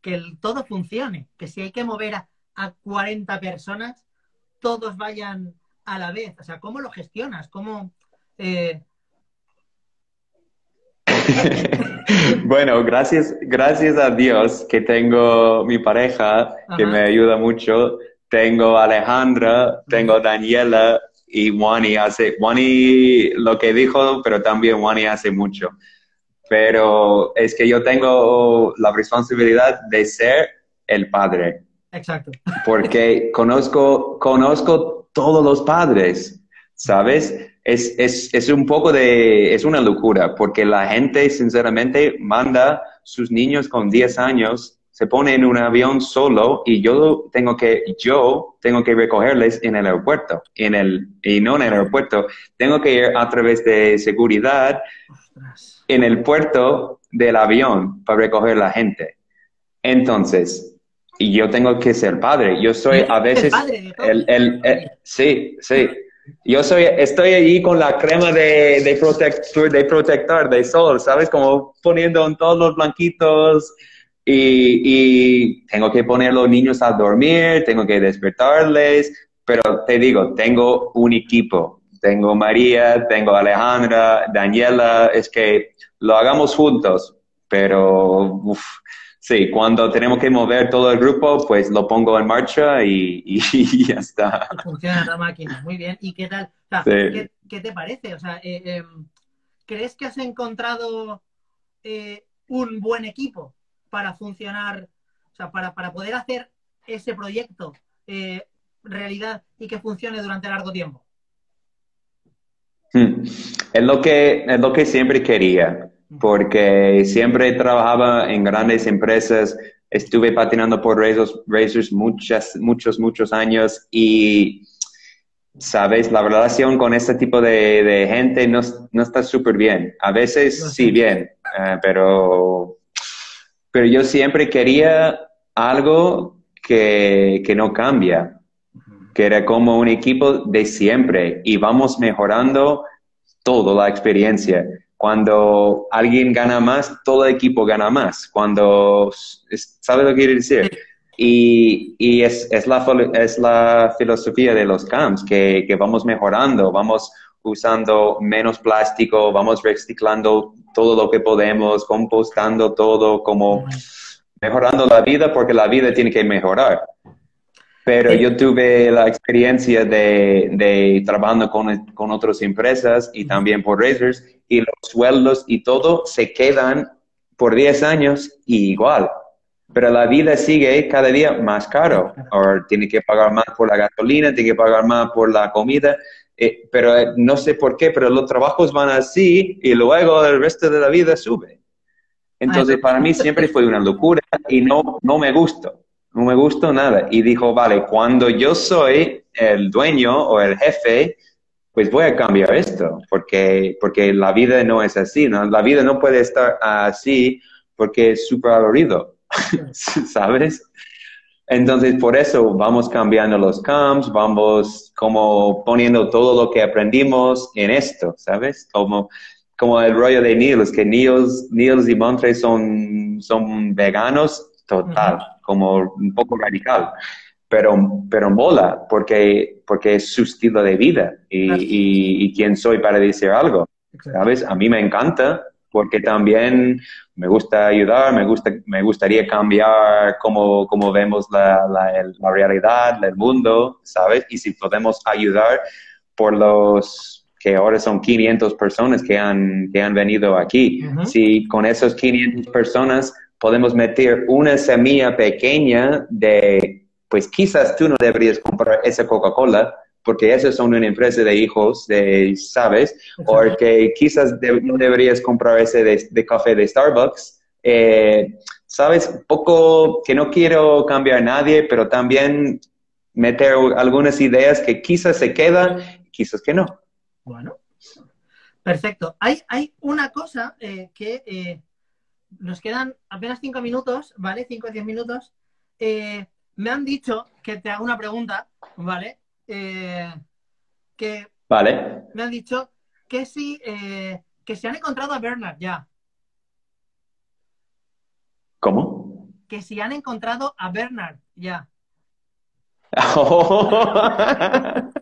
que el, todo funcione, que si hay que mover a, a 40 personas, todos vayan a la vez, o sea, ¿cómo lo gestionas? ¿Cómo, eh, bueno, gracias, gracias a Dios que tengo mi pareja que me ayuda mucho. Tengo a Alejandra, tengo a Daniela y Wani hace, Wani lo que dijo, pero también Wani hace mucho. Pero es que yo tengo la responsabilidad de ser el padre, exacto, porque conozco, conozco todos los padres, ¿sabes? Es, es, es un poco de, es una locura, porque la gente sinceramente manda sus niños con 10 años, se pone en un avión solo y yo tengo que, yo tengo que recogerles en el aeropuerto, en el, y no en el aeropuerto, tengo que ir a través de seguridad ostras, en el puerto del avión para recoger la gente. Entonces, y yo tengo que ser padre. Yo soy a veces el, el- el- sí, sí. Yo soy, estoy allí con la crema de, de protector, de protector, de sol, ¿sabes? Como poniendo en todos los blanquitos y, y tengo que poner los niños a dormir, tengo que despertarles, pero te digo, tengo un equipo. Tengo María, tengo Alejandra, Daniela, es que lo hagamos juntos, pero uf, sí, cuando tenemos que mover todo el grupo, pues lo pongo en marcha y, y ya está. funciona la máquina, muy bien, ¿y qué tal? O sea, Sí. ¿qué, qué te parece? O sea, eh, em, ¿crees que has encontrado eh, un buen equipo para funcionar, o sea, para, para poder hacer ese proyecto eh, realidad y que funcione durante largo tiempo? Hmm. Es lo que, es lo que siempre quería, porque siempre trabajaba en grandes empresas, estuve patinando por Razors, Razors muchas, muchos, muchos años y ¿sabes? La relación con este tipo de, de gente no, no está súper bien. A veces sí, bien, eh, pero, pero yo siempre quería algo que, que no cambia, que era como un equipo de siempre y vamos mejorando toda la experiencia. Cuando alguien gana más, todo el equipo gana más. Cuando, ¿sabes lo que quiere decir? Y, y es, es, la, es la filosofía de los camps, que, que vamos mejorando, vamos usando menos plástico, vamos reciclando todo lo que podemos, compostando todo, como mejorando la vida porque la vida tiene que mejorar. Pero yo tuve la experiencia de, de trabajando con, con otras empresas y también por Razors y los sueldos y todo se quedan por 10 años igual pero la vida sigue cada día más caro. O tiene que pagar más por la gasolina, tiene que pagar más por la comida. Eh, pero eh, no sé por qué, pero los trabajos van así y luego el resto de la vida sube. Entonces, para mí siempre fue una locura y no, no me gustó. No me gustó nada. Y dijo, vale, cuando yo soy el dueño o el jefe, pues voy a cambiar esto, porque, porque la vida no es así, ¿no? La vida no puede estar así porque es súper aburrido. ¿sabes? Entonces, por eso vamos cambiando los camps, vamos como poniendo todo lo que aprendimos en esto, ¿sabes? Como, como el rollo de Niels, que Niels, Niels y Montre son, son veganos total, como un poco radical. Pero, pero mola, porque, porque es su estilo de vida y, y, y quién soy para decir algo, ¿sabes? A mí me encanta porque también me gusta ayudar, me, gusta, me gustaría cambiar cómo, cómo vemos la, la, realidad, el mundo, ¿sabes? Y si podemos ayudar por los que ahora son 500 personas que han, que han venido aquí, si con esas 500 personas podemos meter una semilla pequeña de, pues quizás tú no deberías comprar esa Coca-Cola, porque esas son una empresa de hijos, de, ¿sabes? O que quizás no deberías comprar ese de, café de Starbucks. Eh, ¿Sabes? Poco que no quiero cambiar a nadie, pero también meter algunas ideas que quizás se quedan, quizás que no. Bueno, perfecto. Hay, hay una cosa eh, que eh, nos quedan apenas cinco minutos, ¿vale? Cinco o diez minutos. me han dicho que te haga una pregunta, ¿vale? Eh, que vale. me han dicho que si, eh, que se han encontrado a Bernard ya. ¿Cómo? Que si han encontrado a Bernard ya.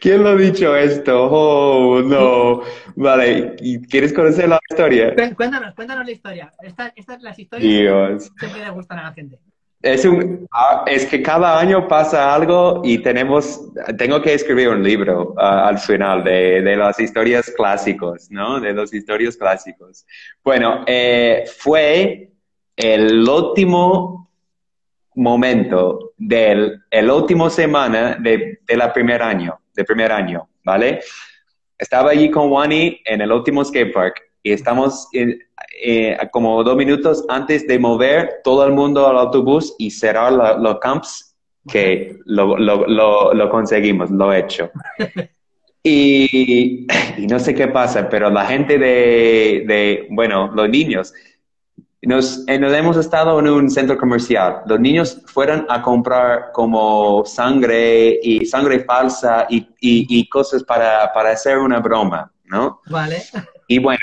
¿Quién lo ha dicho esto? Oh, no. Vale, ¿quieres conocer la historia? Cuéntanos, cuéntanos la historia. Estas esta, las historias siempre le gustan a la gente. Es, un, es que cada año pasa algo y tenemos, tengo que escribir un libro al final de, de, las historias clásicos, ¿no? De los historias clásicos. Bueno, eh, fue el último momento del el último semana de, de la primer año, de primer año, ¿vale? Estaba allí con Wani en el último skatepark y estamos eh, como dos minutos antes de mover todo el mundo al autobús y cerrar los camps, que lo, lo, lo, conseguimos, lo he hecho. Y, y, no sé qué pasa, pero la gente de, de bueno, los niños, nos, eh, nos, hemos estado en un centro comercial. Los niños fueron a comprar como sangre y sangre falsa y, y, y cosas para, para hacer una broma, ¿no? Vale. Y bueno,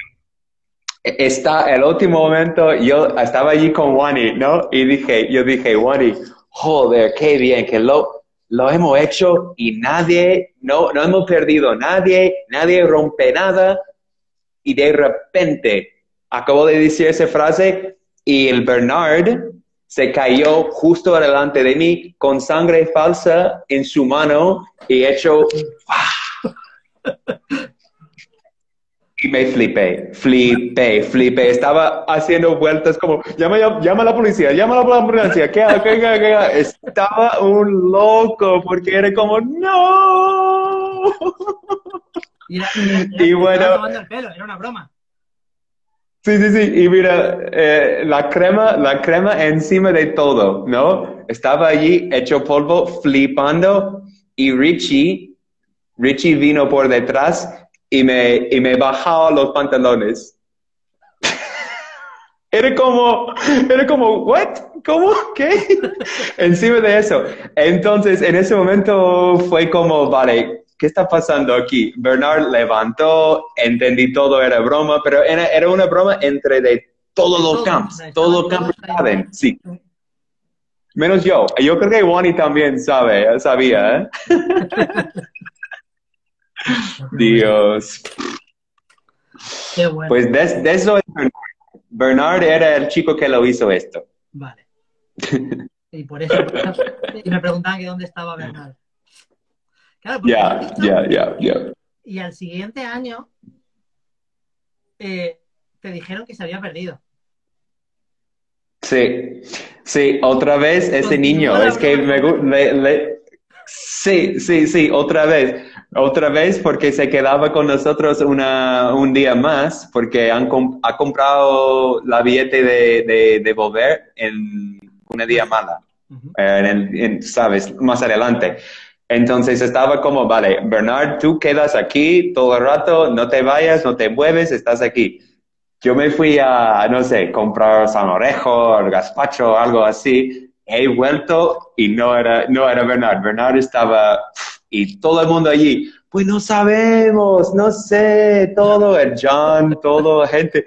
está el último momento, yo estaba allí con Wani, ¿no? Y dije, yo dije, Wani, joder, qué bien que lo, lo hemos hecho y nadie, no, no hemos perdido nadie, nadie rompe nada. Y de repente acabo de decir esa frase y el Bernard se cayó justo delante de mí con sangre falsa en su mano y hecho... Y me flipé, flipé, flipé. Estaba haciendo vueltas como, llama, llama a la policía, llama a la ambulancia, ¿qué, qué, qué, qué? Estaba un loco porque era como, no. Y, bueno. El pelo, era una broma. Sí, sí, sí. Y mira, eh, la crema, la crema encima de todo, ¿no? Estaba allí hecho polvo, flipando, y Richie, Richie vino por detrás y me, y me bajaba los pantalones. Era como, era como, ¿what? ¿Cómo? ¿Qué? Encima de eso. Entonces, en ese momento fue como, vale, ¿qué está pasando aquí? Bernard levantó, entendí todo, era broma, pero era, era una broma entre de todos los campos, todos los campos saben, sí. Menos yo. Yo creo que Wani también sabe, sabía, ¿eh? Dios. Qué bueno. Pues de, de eso es Bernard. Bernard era el chico que lo hizo esto. Vale. Y por eso, y me preguntaban que dónde estaba Bernard. Claro, porque Ya, ya, ya, ya. Y al siguiente año eh, te dijeron que se había perdido. Sí, sí, otra vez ese niño, es que me le- le- Sí, sí, sí, otra vez, otra vez porque se quedaba con nosotros una, un día más porque han com- ha comprado la billete de, de, de volver en una día mala, Ujú. eh, en el- en, sabes, más adelante. Entonces estaba como, vale, Bernard, tú quedas aquí todo el rato, no te vayas, no te mueves, estás aquí. Yo me fui a, no sé, comprar sanorejo, gazpacho, algo así. He vuelto y no era, no era Bernard. Bernard estaba, y todo el mundo allí, pues no sabemos, no sé, todo, el John, todo, gente.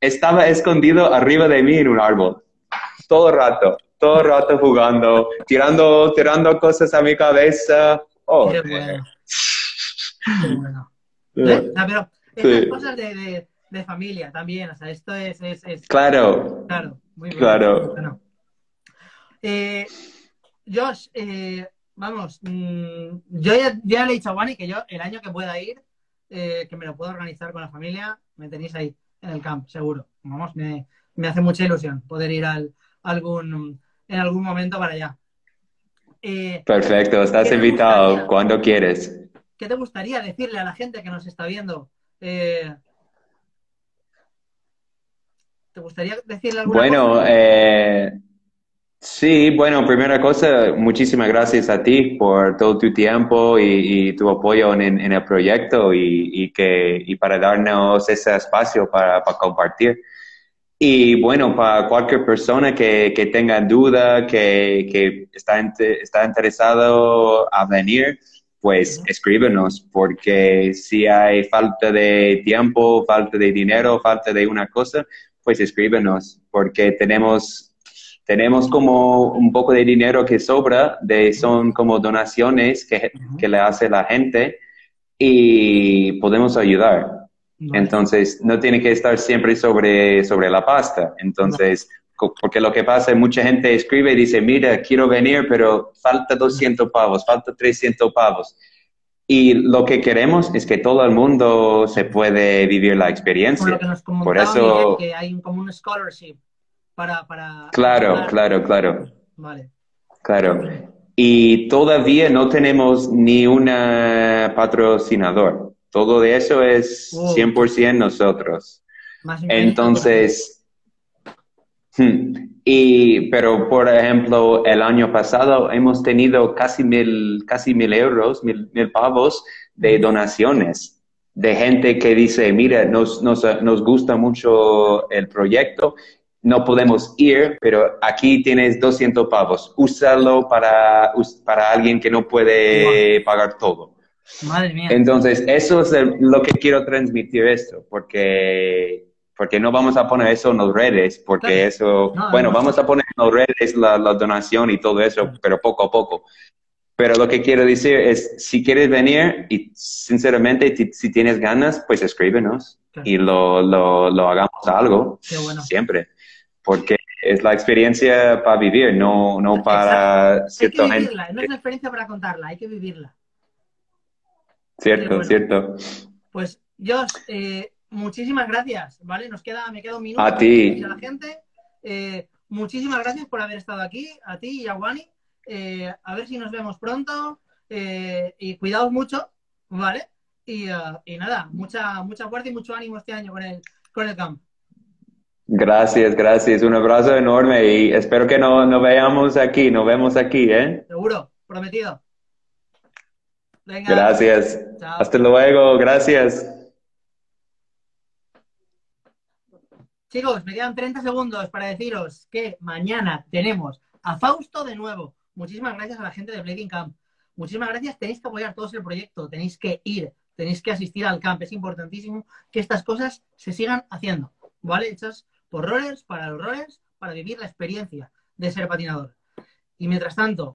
Estaba escondido arriba de mí en un árbol. Todo el rato, todo el rato jugando, tirando, tirando cosas a mi cabeza. Oh, Qué bueno. Qué bueno. ¿Ves? O sea, pero estas Sí. cosas de, de- de familia también, o sea, esto es, es, es- Claro, claro, muy bueno. Claro. bueno. Eh, Josh, eh, vamos, mm, yo ya, ya le he dicho a Wani que yo el año que pueda ir, eh, que me lo puedo organizar con la familia, me tenéis ahí en el camp, seguro. Vamos, me, me hace mucha ilusión poder ir al, algún, en algún momento para allá. Eh, perfecto, estás ¿Qué te invitado gustaría? cuando quieres. ¿Qué te gustaría decirle a la gente que nos está viendo? Eh, ¿Te gustaría decirle alguna Bueno, cosa? eh, sí, bueno, primera cosa, muchísimas gracias a ti por todo tu tiempo y, y tu apoyo en, en el proyecto y, y que, y para darnos ese espacio para, para compartir. Y bueno, para cualquier persona que, que tenga duda, que, que está, está interesado a venir, pues escríbenos, porque si hay falta de tiempo, falta de dinero, falta de una cosa, pues escríbenos, porque tenemos, tenemos como un poco de dinero que sobra, de, son como donaciones que, que le hace la gente y podemos ayudar. Entonces, no tiene que estar siempre sobre, sobre la pasta. Entonces, porque lo que pasa es mucha gente escribe y dice, mira, quiero venir, pero falta 200 pavos, falta 300 pavos. Y lo que queremos es que todo el mundo se puede vivir la Por experiencia. lo que nos Por eso- Miguel, que hay como un scholarship para... para Claro, para- claro, claro. Vale. Claro. Y todavía no tenemos ni un patrocinador. Todo de eso es Oh. 100% nosotros. Entonces, hmm, y, pero por ejemplo, el año pasado hemos tenido casi mil, casi mil euros, mil, mil pavos de donaciones de gente que dice, mira, nos, nos, nos gusta mucho el proyecto, no podemos ir, pero aquí tienes 200 pavos, úsalo para, para alguien que no puede pagar todo. Madre mía. Entonces, eso es el- lo que quiero transmitir esto, porque, porque no vamos a poner eso en las redes, porque Claro. eso, No, bueno, no. vamos a poner en las redes la, la donación y todo eso, pero poco a poco. Pero lo que quiero decir es, si quieres venir y sinceramente, si tienes ganas, pues escríbenos Claro. y lo, lo, lo hagamos algo, Qué bueno. siempre, porque es la experiencia para vivir, no, no para Hay que cierta gente. vivirla, no es una experiencia para contarla, hay que vivirla. Cierto, bueno. cierto. Pues, Josh, eh, muchísimas gracias, ¿vale? Nos queda, me queda un minuto. A ti. a la gente. Eh, muchísimas gracias por haber estado aquí, a ti y a Wani. Eh, a ver si nos vemos pronto. eh, y cuidaos mucho, ¿vale? Y, eh, y nada, mucha, mucha fuerza y mucho ánimo este año con el, con el camp. Gracias, gracias. Un abrazo enorme y espero que nos no veamos aquí, nos vemos aquí, ¿eh? Seguro, prometido. Venga. Gracias. Chao. Hasta luego, gracias. Chicos, me quedan 30 segundos para deciros que mañana tenemos a Fausto de nuevo. Muchísimas gracias a la gente de Blading Camp. Muchísimas gracias. Tenéis que apoyar todos el proyecto. Tenéis que ir. Tenéis que asistir al camp. Es importantísimo que estas cosas se sigan haciendo. ¿Vale? Hechas por rollers, para los rollers, para vivir la experiencia de ser patinador. Y mientras tanto,